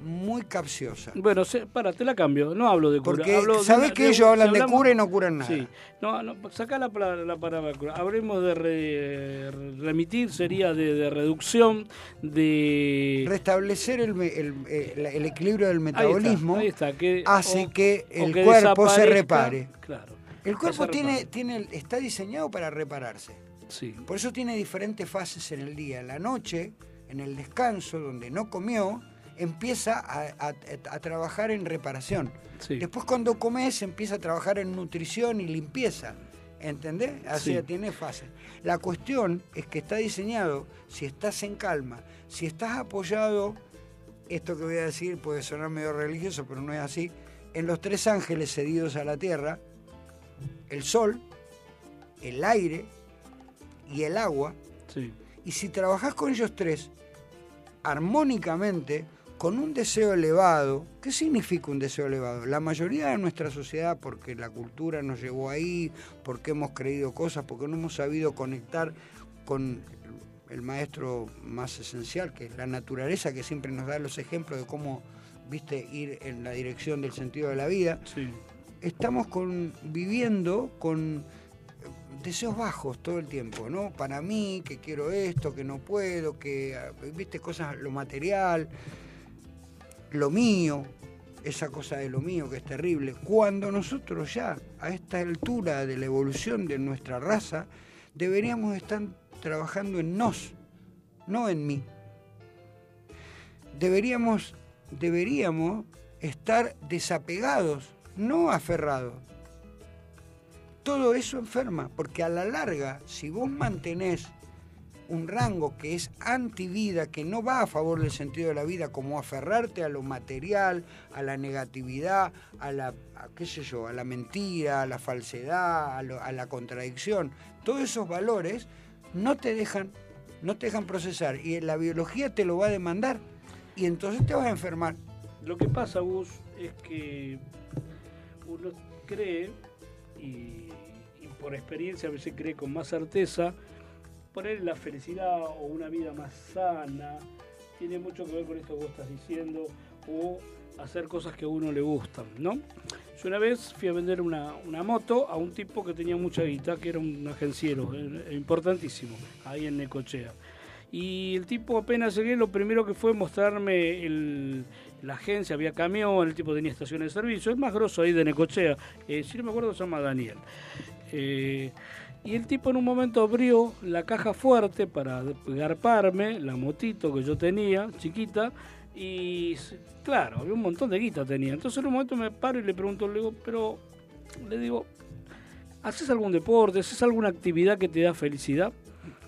muy capciosa. Bueno, se, para, te la cambio. No hablo de cura. Porque, hablo ¿sabés que de- ellos hablan de cura y no curan nada? Sí. No, no, sacá la, la palabra cura. Hablemos de re- remitir, sería de, de reducción, de... Restablecer el, el- el- el equilibrio del metabolismo ahí está, que- hace o- que el que cuerpo se repare. Claro. El cuerpo tiene, tiene, está diseñado para repararse. Sí. Por eso tiene diferentes fases en el día. La noche, en el descanso, donde no comió, empieza a, a- a trabajar en reparación. Sí. Después cuando comes empieza a trabajar en nutrición y limpieza. ¿Entendés? Así Sí. tiene fases. La cuestión es que está diseñado, si estás en calma, si estás apoyado, esto que voy a decir puede sonar medio religioso, pero no es así, en los tres ángeles cedidos a la tierra, el sol, el aire y el agua, Sí. y si trabajás con ellos tres armónicamente, con un deseo elevado, ¿qué significa un deseo elevado? La mayoría de nuestra sociedad, porque la cultura nos llevó ahí, porque hemos creído cosas, porque no hemos sabido conectar con el maestro más esencial, que es la naturaleza, que siempre nos da los ejemplos de cómo, viste, ir en la dirección del sentido de la vida Sí. estamos con, viviendo con deseos bajos todo el tiempo, ¿no? Para mí, que quiero esto, que no puedo, que, viste, cosas, lo material, lo mío, esa cosa de lo mío que es terrible. Cuando nosotros ya, a esta altura de la evolución de nuestra raza, deberíamos estar trabajando en nos, no en mí. Deberíamos, deberíamos estar desapegados, no aferrados. Todo eso enferma, porque a la larga, si vos mantenés un rango que es antivida, que no va a favor del sentido de la vida, como aferrarte a lo material, a la negatividad, a la, qué sé yo, a la mentira, a la falsedad, a, lo- a la contradicción, todos esos valores no te dejan, no te dejan procesar y la biología te lo va a demandar y entonces te vas a enfermar. Lo que pasa, Gus, es que uno cree, y, y por experiencia a veces cree con más certeza, la felicidad o una vida más sana tiene mucho que ver con esto que vos estás diciendo, o hacer cosas que a uno le gustan, ¿no? Yo una vez fui a vender una, una moto a un tipo que tenía mucha guita, que era un agenciero eh, importantísimo, ahí en Necochea. Y el tipo apenas llegué, lo primero que fue mostrarme el- la agencia, había camión, el tipo tenía estaciones de servicio, el más grosso ahí de Necochea, eh, si no me acuerdo se llama Daniel. Eh, y el tipo en un momento abrió la caja fuerte para garparme, la motito que yo tenía, chiquita, y claro, había un montón de guita tenía. Entonces en un momento me paro y le pregunto, le digo, pero le digo, ¿haces algún deporte? ¿Haces alguna actividad que te da felicidad?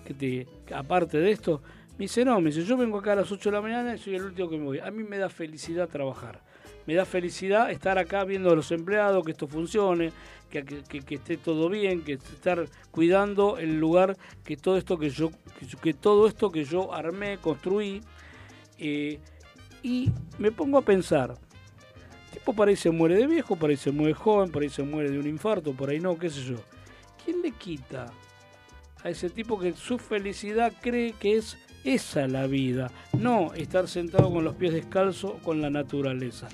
Que te, aparte de esto, me dice, no, me dice, yo vengo acá a las 8 de la mañana y soy el último que me voy. A mí me da felicidad trabajar. Me da felicidad estar acá viendo a los empleados, que esto funcione, que, esté todo bien, que estar cuidando el lugar, que todo esto que yo, que, todo esto que yo armé, construí. eh, y me pongo a pensar, tipo por ahí se muere de viejo, por ahí se muere joven, por ahí se muere de un infarto, por ahí no, qué sé yo. ¿Quién le quita a ese tipo que su felicidad cree que es esa la vida? No estar sentado con los pies descalzos con la naturaleza.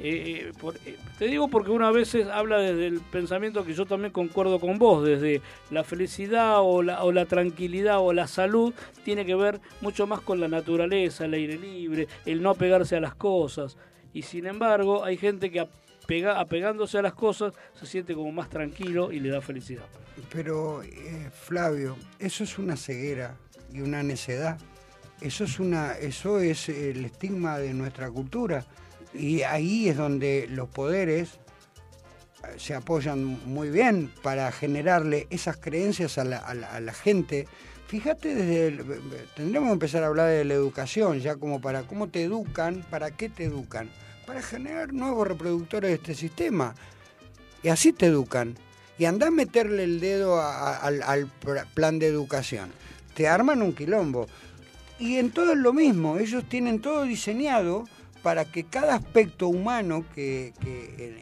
Eh, eh, por- eh, te digo porque una vez habla desde el pensamiento que yo también concuerdo con vos, desde la felicidad o la, o la tranquilidad o la salud tiene que ver mucho más con la naturaleza, el aire libre, el no apegarse a las cosas. Y sin embargo hay gente que apega- apegándose a las cosas se siente como más tranquilo y le da felicidad. Pero, eh, Flavio, eso es una ceguera y una necedad. Eso es, una, eso es el estigma de nuestra cultura. Y ahí es donde los poderes eh, se apoyan muy bien para generarle esas creencias a la, a la- gente. Fíjate, desde el- tendremos que empezar a hablar de la educación, ya como para cómo te educan, para qué te educan. Para generar nuevos reproductores de este sistema. Y así te educan. Y andá a meterle el dedo a- al, al plan de educación. Te arman un quilombo. Y en todo es lo mismo. Ellos tienen todo diseñado para que cada aspecto humano que,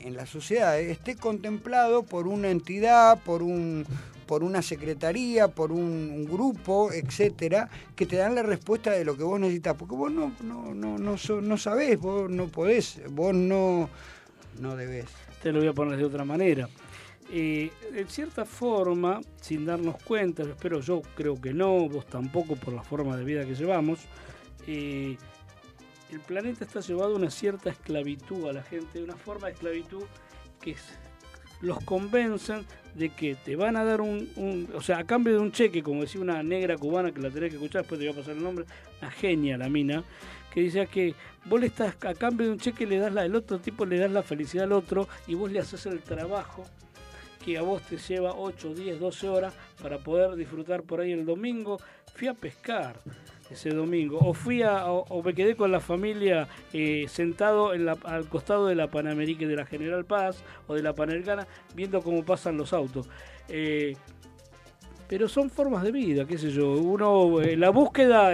en, la sociedad esté contemplado por una entidad, por un por una secretaría, por un, grupo, etcétera, que te dan la respuesta de lo que vos necesitas. Porque vos no, no, no, no, so- sabés, vos no podés, vos no, no debés. Te lo voy a poner de otra manera. Eh, en cierta forma, sin darnos cuenta, espero yo, creo que no, vos tampoco por la forma de vida que llevamos, eh, el planeta está llevado a una cierta esclavitud a la gente, una forma de esclavitud que los convencen de que te van a dar un, o sea, a cambio de un cheque, como decía una negra cubana que la tenés que escuchar, después te voy a pasar el nombre, una genia la mina, que decía que vos le estás, a cambio de un cheque le das la, el otro tipo le das la felicidad al otro y vos le haces el trabajo que a vos te lleva 8, 10, 12 horas para poder disfrutar por ahí el domingo. Fui a pescar ese domingo, o fui a, o, me quedé con la familia eh, sentado al costado de la Panamérica de la General Paz o de la Panamericana viendo cómo pasan los autos. Eh, pero son formas de vida, qué sé yo. Uno, eh, la búsqueda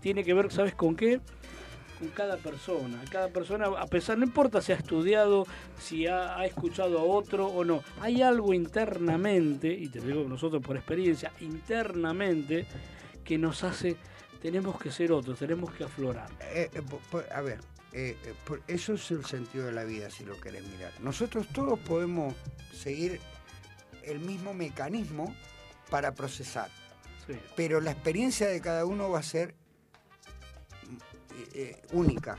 tiene que ver, ¿sabes con qué? Con cada persona. Cada persona, a pesar, no importa si ha estudiado, si ha, ha escuchado a otro o no. Hay algo internamente, y te digo nosotros por experiencia, internamente, que nos hace, tenemos que ser otros, tenemos que aflorar. Eh, eh, a ver, eh, por- eso es el sentido de la vida, si lo querés mirar. Nosotros todos podemos seguir el mismo mecanismo para procesar, Sí. pero la experiencia de cada uno va a ser eh, única.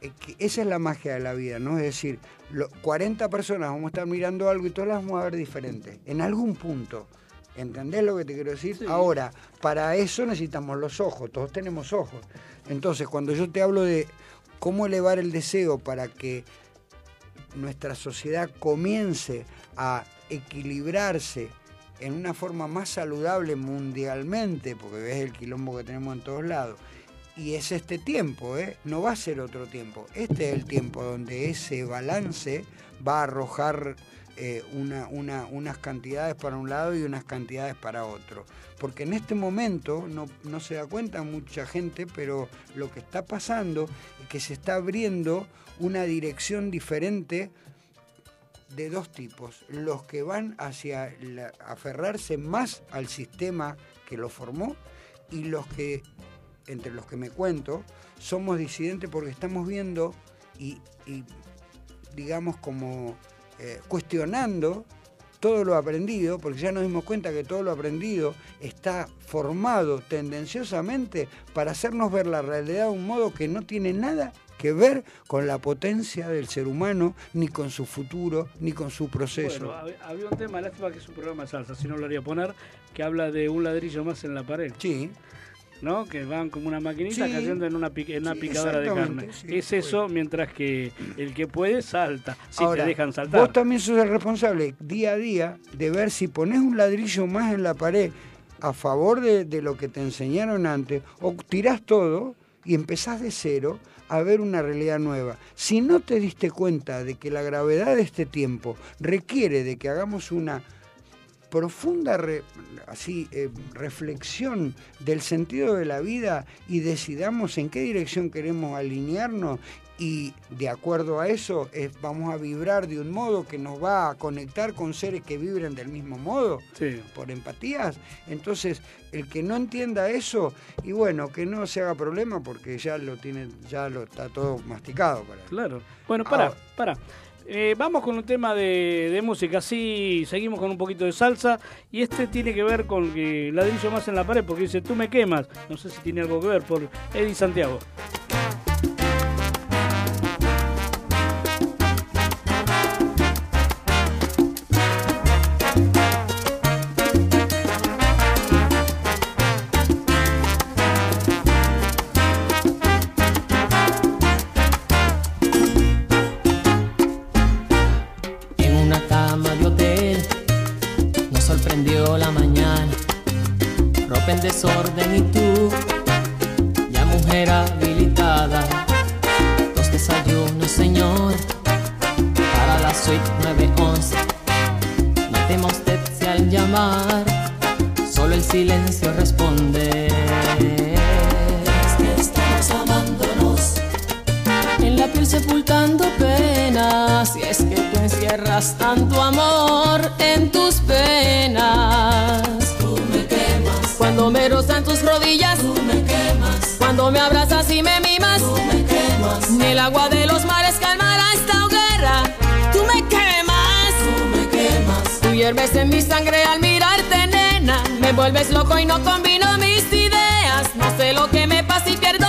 Que esa es la magia de la vida, ¿no? Es decir, lo- 40 personas vamos a estar mirando algo y todas las vamos a ver diferentes, en algún punto. ¿Entendés lo que te quiero decir? Ahora, para eso necesitamos los ojos, todos tenemos ojos. Entonces, cuando yo te hablo de cómo elevar el deseo para que nuestra sociedad comience a equilibrarse en una forma más saludable mundialmente, porque ves el quilombo que tenemos en todos lados, y es este tiempo, ¿eh? no va a ser otro tiempo. Este es el tiempo donde ese balance va a arrojar eh, una- una- unas cantidades para un lado y unas cantidades para otro. Porque en este momento no, no se da cuenta mucha gente, pero lo que está pasando es que se está abriendo una dirección diferente de dos tipos. Los que van hacia aferrarse más al sistema que lo formó y los que, entre los que me cuento, somos disidentes porque estamos viendo y, y, digamos, como eh, cuestionando todo lo aprendido, porque ya nos dimos cuenta que todo lo aprendido está formado tendenciosamente para hacernos ver la realidad de un modo que no tiene nada que ver con la potencia del ser humano, ni con su futuro, ni con su proceso. Bueno, hab- había un tema, lástima que es un programa de salsa, si no lo haría poner, que habla de un ladrillo más en la pared. Sí. ¿No? Que van como una maquinita Sí. cayendo en una, en una Sí, picadora de carne. sí, es eso, mientras que el que puede salta. Si Ahora, te dejan saltar. Vos también sos el responsable día a día de ver si pones un ladrillo más en la pared a favor de, de lo que te enseñaron antes o tirás todo y empezás de cero a ver una realidad nueva. Si no te diste cuenta de que la gravedad de este tiempo requiere de que hagamos una profunda re- así, eh, reflexión del sentido de la vida y decidamos en qué dirección queremos alinearnos y de acuerdo a eso es- vamos a vibrar de un modo que nos va a conectar con seres que vibren del mismo modo, por empatías. Entonces, el que no entienda eso, y bueno, que no se haga problema porque ya lo tiene, ya lo está todo masticado para él. Claro. Bueno, para, para. Eh, vamos con un tema de, música, así seguimos con un poquito de salsa y este tiene que ver con que ladrillo más en la pared porque dice tú me quemas, no sé si tiene algo que ver por Eddie Santiago. En desorden y tú, hierves en mi sangre al mirarte, nena. Me vuelves loco y no combino mis ideas. No sé lo que me pasa y pierdo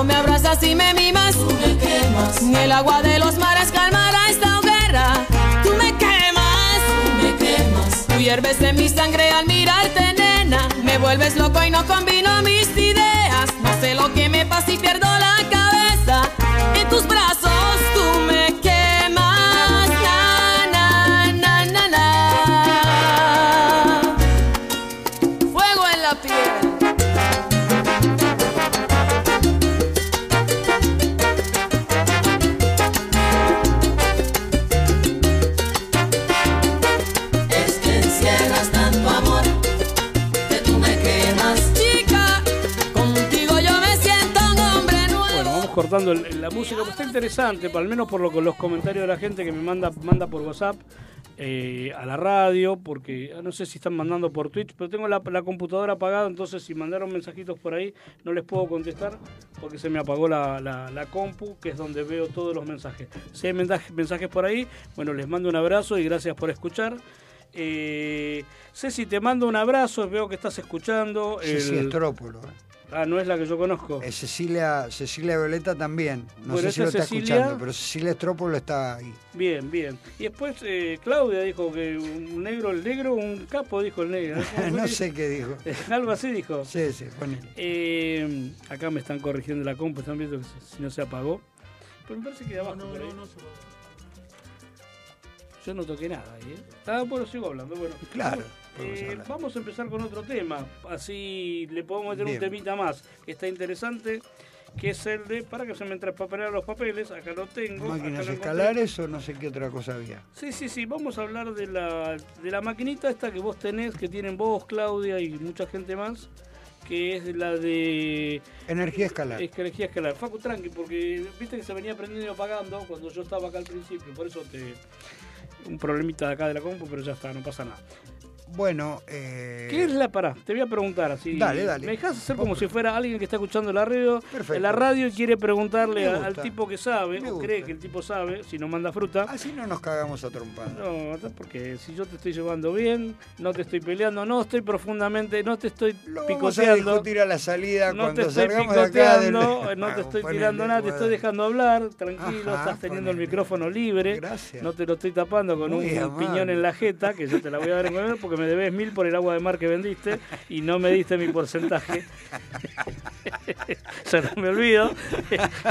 Cuando me abrazas y me mimas. Tú me quemas. Ni el agua de los mares calmará esta hoguera. Tú me quemas. Tú me quemas. Tú hierves en mi sangre al mirarte, nena. Me vuelves loco y no combino mis ideas. No sé lo que me pasa y pierdo la cabeza. La música, pues está interesante, al menos por lo, los comentarios de la gente que me manda, manda por WhatsApp eh, a la radio, porque ah, no sé si están mandando por Twitch, pero tengo la, la computadora apagada, entonces si mandaron mensajitos por ahí no les puedo contestar porque se me apagó la, la- la compu, que es donde veo todos los mensajes. Si hay mensajes, mensajes por ahí, bueno, les mando un abrazo y gracias por escuchar. Eh, Ceci, te mando un abrazo, veo que estás escuchando. Ceci el- Estrópolo, eh. Ah, no es la que yo conozco. Eh, Cecilia, Cecilia Violeta también. No Bueno, sé si lo está Cecilia- escuchando, pero Cecilia Estrópolo está ahí. Bien, bien. Y después eh, Claudia dijo que un negro, el negro, un capo, dijo el negro. no sé qué dijo. Algo así dijo. Sí, sí, ponele. Eh, acá me están corrigiendo la compu, están viendo que se- si no se apagó. Pero me parece que de abajo. por ahí. Yo no toqué nada ahí, ¿eh? Ah, bueno, sigo hablando. Bueno, Claro, Eh, vamos a empezar con otro tema. Así le podemos meter Bien. un temita más que está interesante. Que es el de. Para que se me papelear los papeles. Acá lo tengo. acá Máquinas encontré. escalares o no sé qué otra cosa había. Sí, sí, sí, vamos a hablar de la, de la maquinita esta que vos tenés, que tienen vos, Claudia y mucha gente más, que es la de Energía escalar. es que energía escalar. Facu, tranqui, porque viste que se venía prendiendo y apagando cuando yo estaba acá al principio, por eso te... Un problemita de acá de la compu, pero ya está, no pasa nada. Bueno, eh, ¿Qué es la pará? Te voy a preguntar así. Dale, dale. ¿Me dejas hacer como si fuera alguien que está escuchando la radio? Perfecto. La radio y quiere preguntarle Me al tipo que sabe, Me o cree que el tipo sabe, si no manda fruta. Así no nos cagamos a trompadas. No, porque si yo te estoy llevando bien, no te estoy peleando, no estoy profundamente, no te estoy Lo vamos a picoteando. discutir a la salida No te estoy del- picoteando, no te estoy Ponele, tirando nada, te estoy dejando hablar, tranquilo, Ajá, estás teniendo el micrófono libre. Gracias. No te lo estoy tapando con Muy un amable. piñón en la jeta, que yo te la voy a dar en porque me debes mil por el agua de mar que vendiste y no me diste mi porcentaje. Se no me olvido.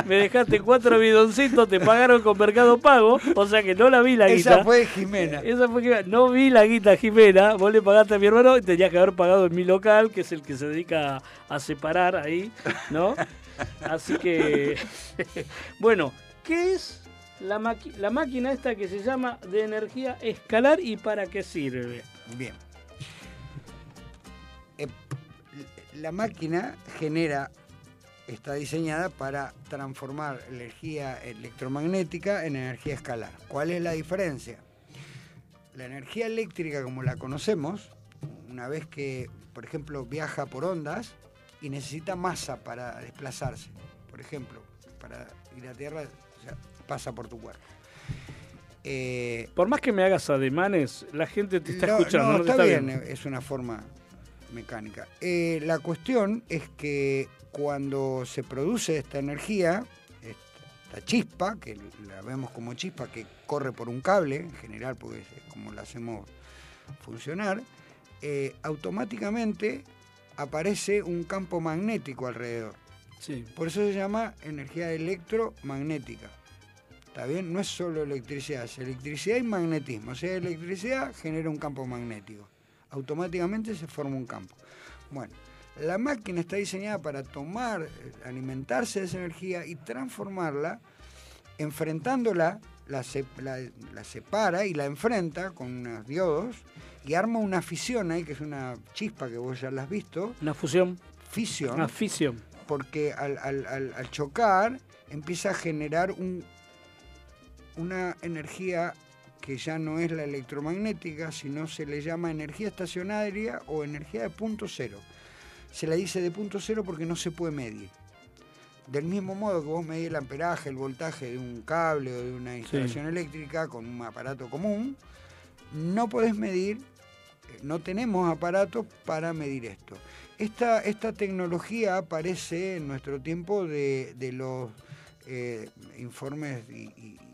Me dejaste cuatro bidoncitos, te pagaron con Mercado Pago, o sea que no la vi la guita. Esa fue Jimena. Esa fue que no vi la guita Jimena, vos le pagaste a mi hermano y tenías que haber pagado en mi local, que es el que se dedica a, separar ahí, ¿no? Así que, bueno, ¿qué es la, la máquina esta que se llama de energía escalar y para qué sirve? Bien. Eh, la máquina genera, está diseñada para transformar energía electromagnética en energía escalar. ¿Cuál es la diferencia? La energía eléctrica como la conocemos, una vez que, por ejemplo, viaja por ondas y necesita masa para desplazarse. Por ejemplo, para ir a tierra pasa por tu cuerpo. Eh, Por más que me hagas ademanes, la gente te está no, escuchando, no, no, está, está bien, es una forma mecánica. Eh, la cuestión es que cuando se produce esta energía, esta chispa, que la vemos como chispa que corre por un cable, en general, porque es como la hacemos funcionar, eh, automáticamente aparece un campo magnético alrededor. Sí. Por eso se llama energía electromagnética. ¿Está bien? No es solo electricidad, es electricidad y magnetismo. O sea, electricidad genera un campo magnético. Automáticamente se forma un campo. Bueno, la máquina está diseñada para tomar, alimentarse de esa energía y transformarla, enfrentándola, la, se- la- la separa y la enfrenta con unos diodos y arma una fisión ahí, que es una chispa que vos ya la has visto. Una fusión, Fisión una fisión. porque al, al- al- al chocar empieza a generar un, una energía que ya no es la electromagnética, sino se le llama energía estacionaria o energía de punto cero. Se la dice de punto cero porque no se puede medir. Del mismo modo que vos medís el amperaje, el voltaje de un cable o de una instalación eléctrica con un aparato común, no podés medir, eh, no tenemos aparatos para medir esto. Esta, esta tecnología aparece en nuestro tiempo de, de los eh, informes y- y- y- y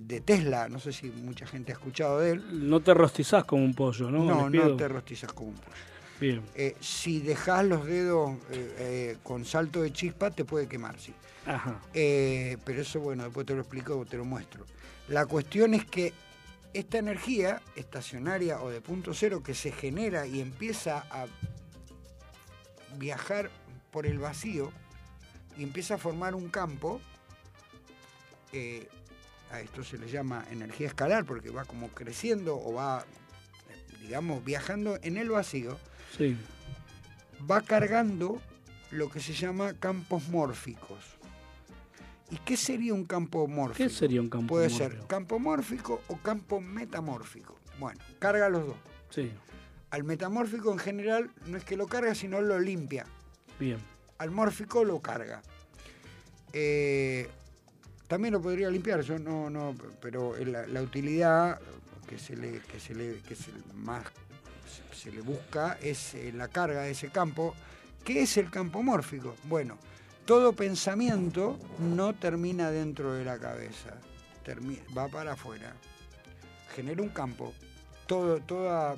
de Tesla, no sé si mucha gente ha escuchado de él. No te rostizás como un pollo, ¿no? No, no, te rostizas como un pollo. Bien. Eh, si dejas los dedos eh, eh, con salto de chispa, te puede quemar, sí. Ajá. Pero eso, bueno, después te lo explico, te lo muestro. La cuestión es que esta energía estacionaria o de punto cero que se genera y empieza a viajar por el vacío y empieza a formar un campo, a esto se le llama energía escalar porque va como creciendo o va, digamos, viajando en el vacío, Sí. va cargando lo que se llama campos mórficos. ¿Y qué sería un campo mórfico? ¿Qué sería un campo Puede mórfico? ser campo mórfico o campo metamórfico. Bueno, carga los dos. Sí. Al metamórfico en general no es que lo carga, sino lo limpia. Bien. Al mórfico lo carga. Eh, también lo podría limpiar, yo no, no, pero la, utilidad que se le, que se le, que se más se- le busca es eh, la carga de ese campo ¿Qué es el campo mórfico? Bueno, todo pensamiento no termina dentro de la cabeza, va para afuera. Genera un campo. Todo, toda,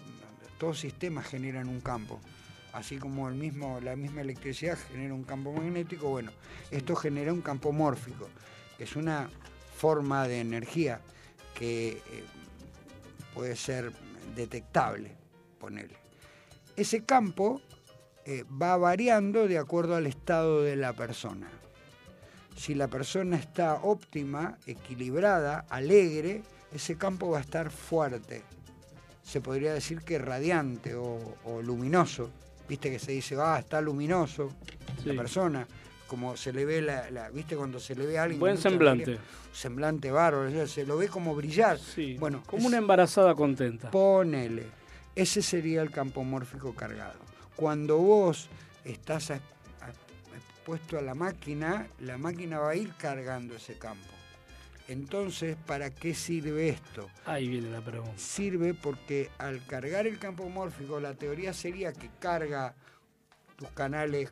todos sistemas generan un campo. Así como el mismo, la misma electricidad genera un campo magnético, bueno, esto genera un campo mórfico, es una forma de energía que eh, puede ser detectable, ponerle. Ese campo eh, va variando de acuerdo al estado de la persona. Si la persona está óptima, equilibrada, alegre, ese campo va a estar fuerte. Se podría decir que radiante o, o luminoso. Viste que se dice, ah, está luminoso Sí. la persona. Como se le ve, la, la- viste cuando se le ve a alguien. Buen semblante. semblante bárbaro, o sea, se lo ve como brillar. Sí, Bueno, como es- una embarazada contenta. Ponele. Ese sería el campo mórfico cargado. Cuando vos estás a- a- puesto a la máquina, la máquina va a ir cargando ese campo. Entonces, ¿para qué sirve esto? Ahí viene la pregunta. Sirve porque al cargar el campo mórfico, la teoría sería que carga tus canales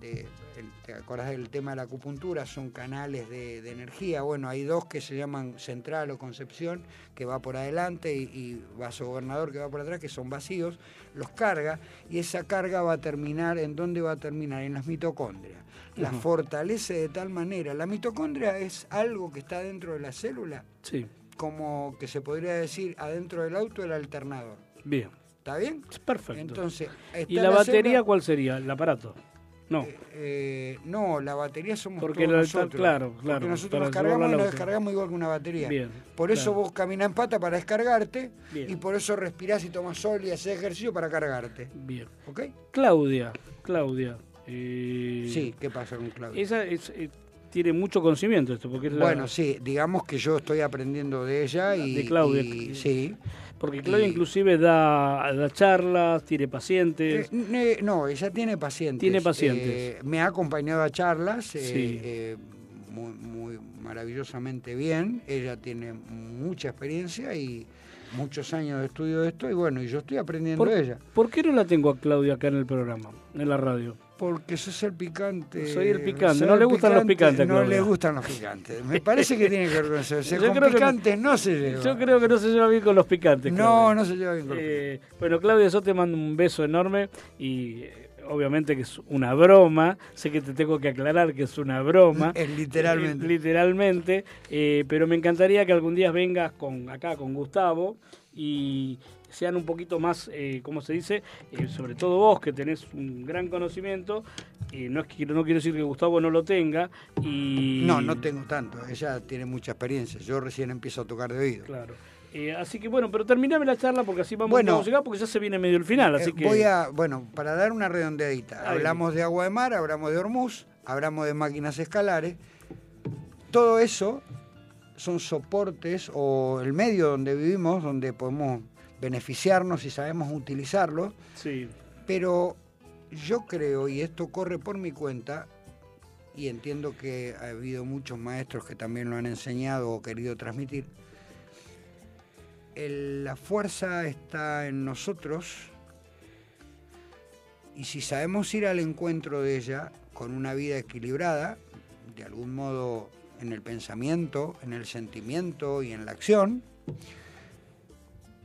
de, el- ¿te acordás del tema de la acupuntura? Son canales de, de energía. Bueno, hay dos que se llaman central o concepción, que va por adelante, y, y vaso gobernador que va por atrás, que son vacíos, los carga, y esa carga va a terminar, ¿en dónde va a terminar? En las mitocondrias. La Ujú. fortalece de tal manera. La mitocondria es algo que está dentro de la célula, Sí, como que se podría decir adentro del auto el alternador. bien. ¿Está bien? Perfecto. Entonces, ¿Y la batería célula- cuál sería? ¿El aparato? No. Eh, no, la batería somos Porque todos nosotros. claro, claro, Porque nosotros nos cargamos y nos descargamos igual que una batería. Bien, Por eso claro. vos caminás en pata para descargarte Bien. y por eso respirás y tomás sol y haces ejercicio para cargarte. Bien. ¿Ok? Claudia, Claudia. eh, Sí, ¿qué pasa con Claudia? Esa es, eh, tiene mucho conocimiento esto, porque es la- Bueno, sí, digamos que yo estoy aprendiendo de ella y... De Claudia. y- sí. Porque Claudia y- inclusive da, da charlas, tiene pacientes. Eh, no, ella tiene pacientes. Tiene pacientes. Eh, me ha acompañado a charlas eh, Sí. eh, muy, muy maravillosamente bien. Ella tiene mucha experiencia y muchos años de estudio de esto y bueno, y yo estoy aprendiendo ¿Por, de ella. por qué no la tengo a Claudia acá en el programa, en la radio? Porque sos el picante. Soy el picante, no el le gustan los picantes, No Claudia. le gustan los picantes. Me parece que tiene que sea, Yo con creo que no- picantes no, se lleva. Yo creo que no se lleva bien con los picantes. No, Claudia. no se lleva bien con los Eh, bueno, Claudia, yo te mando un beso enorme y eh, obviamente que es una broma. Sé que te tengo que aclarar que es una broma. Es literalmente. Eh, literalmente. eh, pero me encantaría que algún día vengas con acá con Gustavo y sean un poquito más, eh, ¿cómo se dice? Eh, sobre todo vos, que tenés un gran conocimiento. No, es que, no quiero decir que Gustavo no lo tenga. Y... No, no tengo tanto. Ella tiene mucha experiencia. Yo recién empiezo a tocar de oído. Claro. Eh, así que bueno, pero terminame la charla porque así vamos, Bueno. a llegar porque ya se viene medio el final. Así que Voy a, bueno, para dar una redondeadita, Ahí. hablamos de agua de mar, hablamos de Hormuz, hablamos de máquinas escalares. Todo eso son soportes o el medio donde vivimos, donde podemos beneficiarnos y sabemos utilizarlo. Sí. Pero yo creo, y esto corre por mi cuenta, y entiendo que ha habido muchos maestros que también lo han enseñado o querido transmitir, el- la fuerza está en nosotros y si sabemos ir al encuentro de ella con una vida equilibrada, de algún modo en el pensamiento, en el sentimiento y en la acción,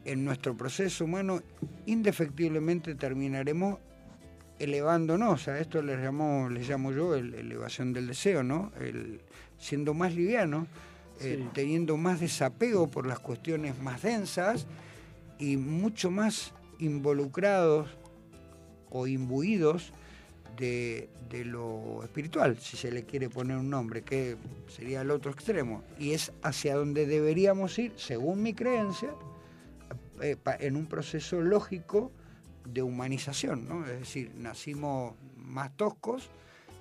en nuestro proceso humano indefectiblemente terminaremos elevándonos, a esto le llamo, le llamo yo el- elevación del deseo, ¿no? El, siendo más liviano, eh, teniendo más desapego por las cuestiones más densas y mucho más involucrados o imbuidos de, de lo espiritual, si se le quiere poner un nombre, que sería el otro extremo. Y es hacia donde deberíamos ir, según mi creencia, en un proceso lógico de humanización, ¿no? Es decir, nacimos más toscos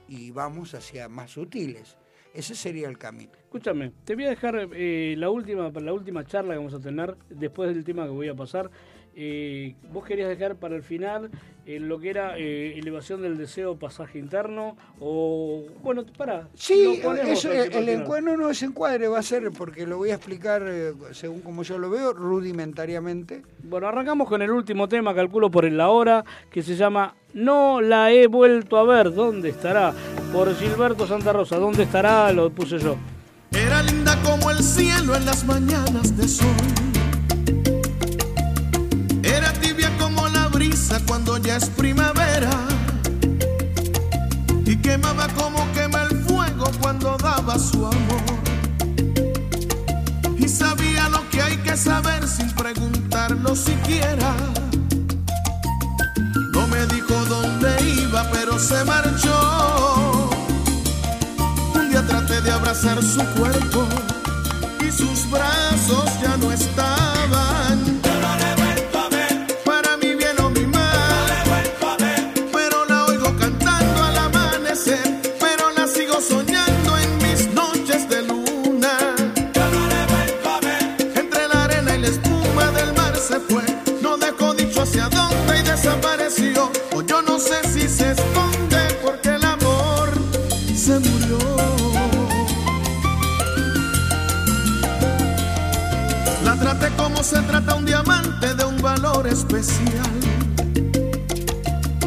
y vamos hacia más sutiles. Ese sería el camino. Escúchame, te voy a dejar eh, la última la última charla que vamos a tener después del tema que voy a pasar. Eh, vos querías dejar para el final eh, lo que era eh, elevación del deseo, pasaje interno, o bueno, para. Sí, eso, el encuadre no es encuadre, va a ser, porque lo voy a explicar eh, según como yo lo veo, rudimentariamente. Bueno, arrancamos con el último tema, calculo por la hora, que se llama No la he vuelto a ver, ¿dónde estará? Por Gilberto Santa Rosa, ¿dónde estará? Lo puse yo. Era linda como el cielo en las mañanas de sol. Cuando ya es primavera. Y quemaba como quema el fuego cuando daba su amor. Y sabía lo que hay que saber sin preguntarlo siquiera. No me dijo dónde iba, pero se marchó. Un día traté de abrazar su cuerpo y sus brazos ya no estaban. Se trata un diamante de un valor especial.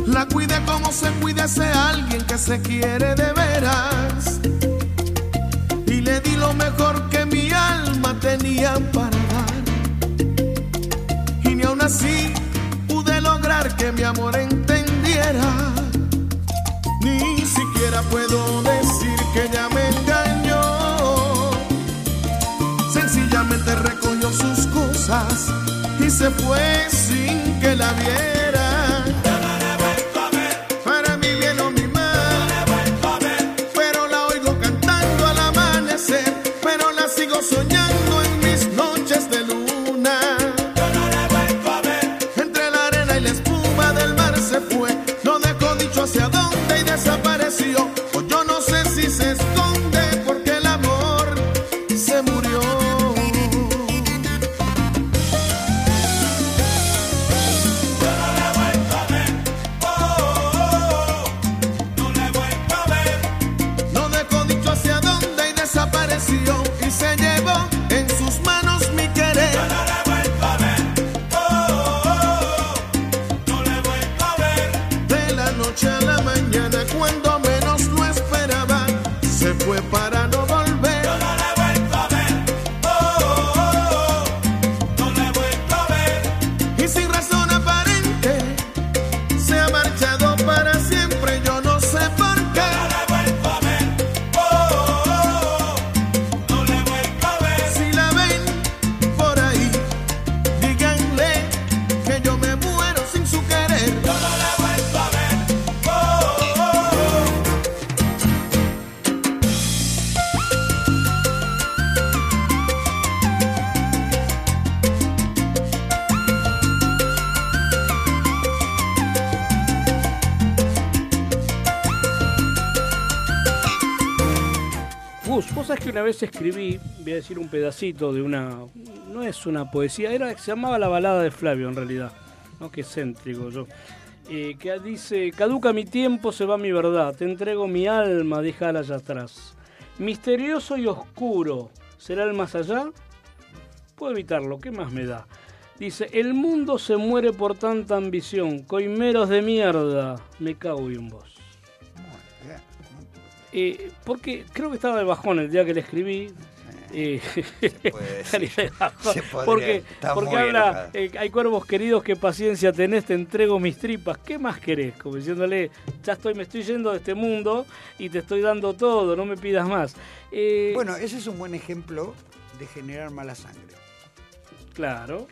La cuide como se cuida ese alguien que se quiere de veras. Y le di lo mejor que mi alma tenía para dar. Y ni aún así pude lograr que mi amor entendiera. Ni siquiera puedo decir que ella me y se fue sin que la viera. Escribí, voy a decir un pedacito de una. No es una poesía, era se llamaba La balada de Flavio en realidad. ¿no? Qué céntrico yo. Eh, que dice: Caduca mi tiempo, se va mi verdad. Te entrego mi alma, déjala allá atrás. Misterioso y oscuro, ¿será el más allá? Puedo evitarlo, ¿qué más me da? Dice: El mundo se muere por tanta ambición. Coimeros de mierda, me cago en vos. Eh, porque creo que estaba de bajón el día que le escribí. Eh, puede de bajón, se podría, porque habla, eh, hay cuervos queridos, qué paciencia tenés, te entrego mis tripas, ¿qué más querés? Como diciéndole, ya estoy, me estoy yendo de este mundo y te estoy dando todo, no me pidas más. Eh, Bueno, ese es un buen ejemplo de generar mala sangre. Claro.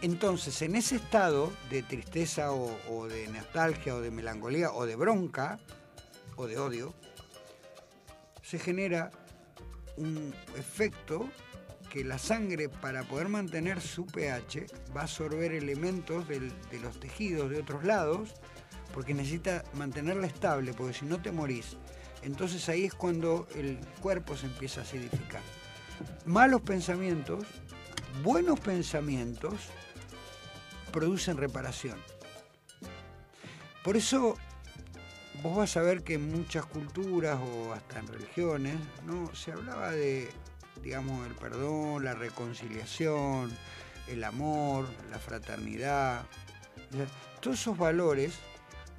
Entonces, en ese estado de tristeza o, o de nostalgia o de melancolía o de bronca o de odio, se genera un efecto que la sangre para poder mantener su pH va a absorber elementos de los tejidos de otros lados porque necesita mantenerla estable, porque si no te morís. Entonces ahí es cuando el cuerpo se empieza a acidificar. Malos pensamientos, buenos pensamientos, producen reparación. Por eso vos vas a ver que en muchas culturas o hasta en religiones, ¿no? Se hablaba de, digamos, el perdón, la reconciliación, el amor, la fraternidad. Todos esos valores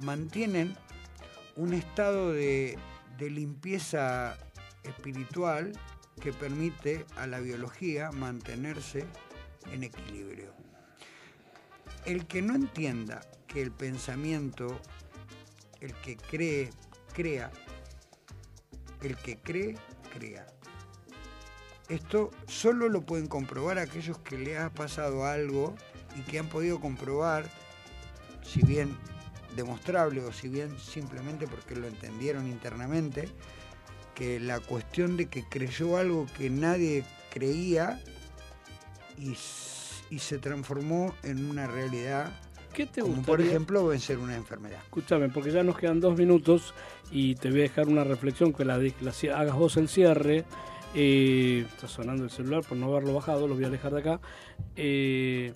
mantienen un estado de limpieza espiritual que permite a la biología mantenerse en equilibrio. El que no entienda que el pensamiento, el que cree, crea, el que cree, crea. Esto solo lo pueden comprobar aquellos que le ha pasado algo y que han podido comprobar, si bien demostrable o si bien simplemente porque lo entendieron internamente, que la cuestión de que creyó algo que nadie creía y, y se transformó en una realidad, ¿Qué te como por ejemplo vencer una enfermedad. Escúchame, porque ya nos quedan dos minutos y te voy a dejar una reflexión que la, de- la hagas vos el cierre. Eh, está sonando el celular por no haberlo bajado, lo voy a dejar de acá. Eh,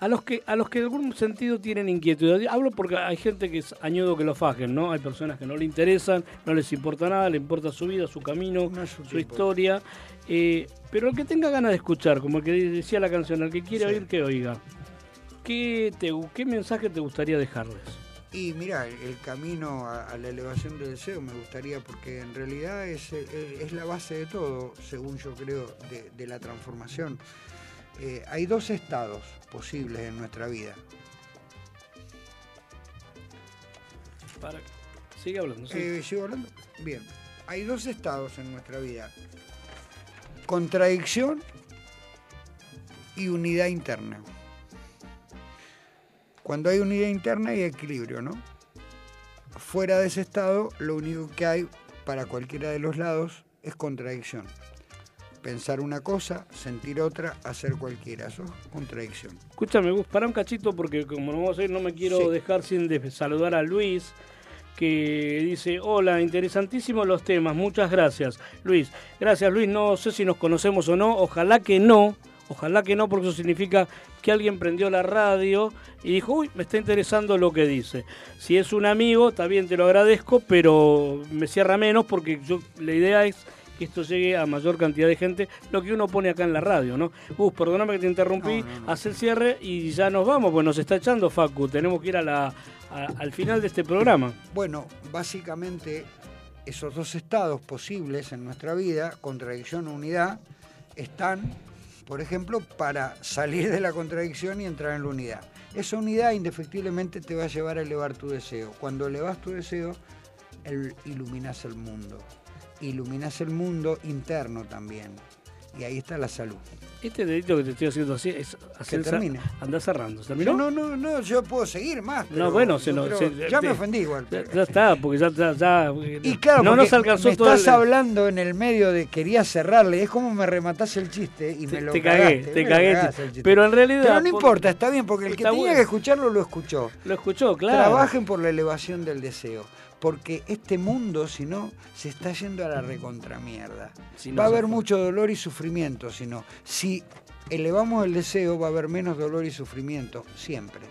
a los que a los que en algún sentido tienen inquietud. Hablo porque hay gente que es añudo que lo fajen, ¿no? Hay personas que no le interesan, no les importa nada, le importa su vida, su camino, su historia. Eh, pero el que tenga ganas de escuchar, como el que decía la canción, el que quiere Sí. oír, que oiga. ¿Qué, te, ¿Qué mensaje te gustaría dejarles? Y mira, el, camino a, a la elevación del deseo me gustaría porque en realidad es, eh, es la base de todo, según yo creo, de, de la transformación. Eh, hay dos estados posibles en nuestra vida. Para... Sigue hablando. sí. Eh, ¿Sigo hablando? Bien. Hay dos estados en nuestra vida. Contradicción y unidad interna. Cuando hay unidad interna hay equilibrio, ¿no? Fuera de ese estado, lo único que hay para cualquiera de los lados es contradicción. Pensar una cosa, sentir otra, hacer cualquiera. Eso es contradicción. Escúchame, Gus, para un cachito porque como no vamos a ir, no me quiero Sí. dejar sin de saludar a Luis, que dice, hola, interesantísimos los temas, muchas gracias. Luis, gracias Luis, no sé si nos conocemos o no, ojalá que no, ojalá que no, porque eso significa que alguien prendió la radio y dijo, uy, me está interesando lo que dice. Si es un amigo, está bien, te lo agradezco, pero me cierra menos porque yo la idea es que esto llegue a mayor cantidad de gente, lo que uno pone acá en la radio, ¿no? Gus, perdóname que te interrumpí, haz el cierre y ya nos vamos, pues nos está echando Facu, tenemos que ir a la, a- al final de este programa. Bueno, básicamente esos dos estados posibles en nuestra vida, contradicción o unidad, están, por ejemplo, para salir de la contradicción y entrar en la unidad. Esa unidad indefectiblemente te va a llevar a elevar tu deseo. Cuando elevas tu deseo, iluminas el mundo. Iluminas el mundo interno también. Y ahí está la salud. Este dedito que te estoy haciendo así es hacer termine. Andá cerrando. ¿Se terminó? No, no, no, no, yo puedo seguir más. No, bueno, se creo- se- ya te- me ofendí igual. Ya, está, porque ya, ya, ya- Y claro, no nos alcanzó me todo estás el- hablando en el medio de quería cerrarle, es como me rematás el chiste y me lo te cagué, cagaste, te cagué. el chiste. Pero en realidad- Pero no por- importa, está bien, porque el que tenía bueno. que escucharlo lo escuchó. Lo escuchó, claro. Trabajen por la elevación del deseo, porque este mundo, si no, se está yendo a la recontramierda. Si no va a haber mucho dolor y sufrimiento, si no. Si elevamos el deseo, va a haber menos dolor y sufrimiento, siempre.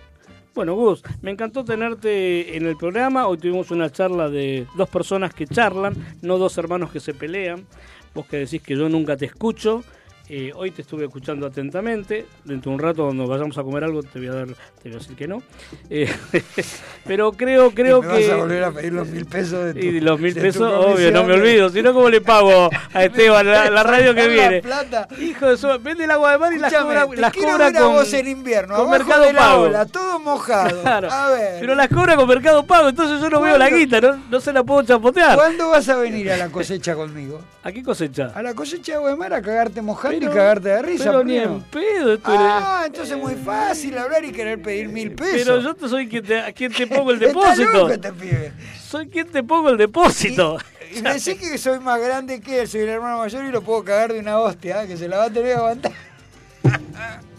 Bueno, Gus, me encantó tenerte en el programa. Hoy tuvimos una charla de dos personas que charlan, no dos hermanos que se pelean. Vos que decís que yo nunca te escucho. Eh, hoy te estuve escuchando atentamente. Dentro de un rato, cuando vayamos a comer algo, te voy a dar, te voy a decir que no. Eh, pero creo, creo me que. vas a volver a pedir los mil pesos de tu- Y los mil de pesos, obvio, no me olvido. Si no, ¿cómo le pago a Esteban la, la radio que viene? plata. Hijo de su. Vende el agua de mar y las cobra, las cobra con. vos en invierno, con Mercado de la Pago. ola, todo mojado. Claro. A ver. Pero las cobra con Mercado Pago, entonces yo no veo la guita, no, no se la puedo chapotear. ¿Cuándo vas a venir a la cosecha conmigo? ¿A qué cosecha? A la cosecha de Guaymar a cagarte mojando Pero- y cagarte de risa. pero ni en pedo. Ah, entonces es muy fácil hablar y querer pedir mil pesos. Pero yo soy quien te, a quien te pongo el depósito. loco este pibe. Soy quien te pongo el depósito. Y me decís que soy más grande que él, soy el hermano mayor y lo puedo cagar de una hostia, que se la va a tener que aguantar.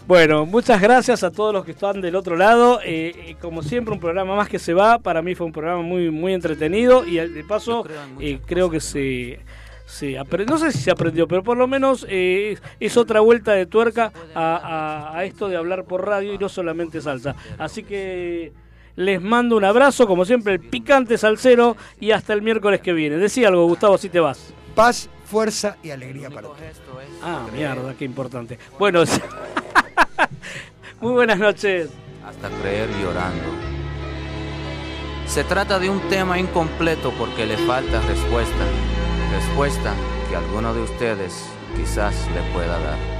Bueno, muchas gracias a todos los que están del otro lado. Eh, eh, como siempre, un programa más que se va. Para mí fue un programa muy, muy entretenido y eh, de paso eh, creo que se, Sí, no sé si se aprendió, pero por lo menos eh, es otra vuelta de tuerca a, a- a esto de hablar por radio y no solamente salsa. Así que les mando un abrazo, como siempre, el picante salsero y hasta el miércoles que viene. Decía algo, Gustavo, si te vas. Paz, fuerza y alegría para todos. Ah, mierda, qué importante. Bueno, muy buenas noches. hasta creer llorando. Se trata de un tema incompleto porque le falta respuesta, respuesta que alguno de ustedes quizás le pueda dar.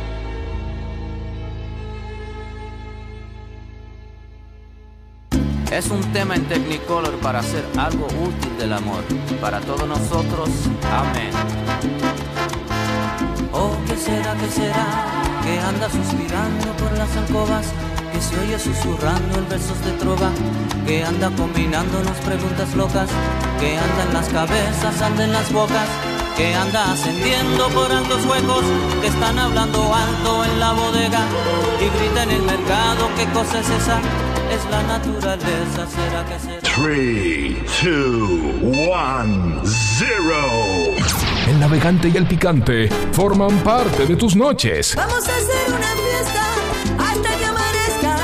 Es un tema en Technicolor para hacer algo útil del amor. Para todos nosotros, amén. Oh, ¿qué será, qué será? Que anda suspirando por las alcobas, que se oye susurrando en versos de trova, que anda combinándonos preguntas locas, que anda en las cabezas, anda en las bocas, que anda ascendiendo por altos huecos, que están hablando alto en la bodega y grita en el mercado, ¿qué cosa es esa? Es la naturaleza, ¿será que será? 3, 2, 1, 0. El navegante y el picante forman parte de tus noches. Vamos a hacer una fiesta hasta que amanezca.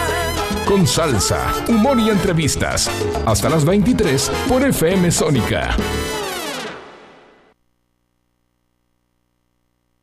Con salsa, humor y entrevistas. Hasta las 23 por FM Sónica.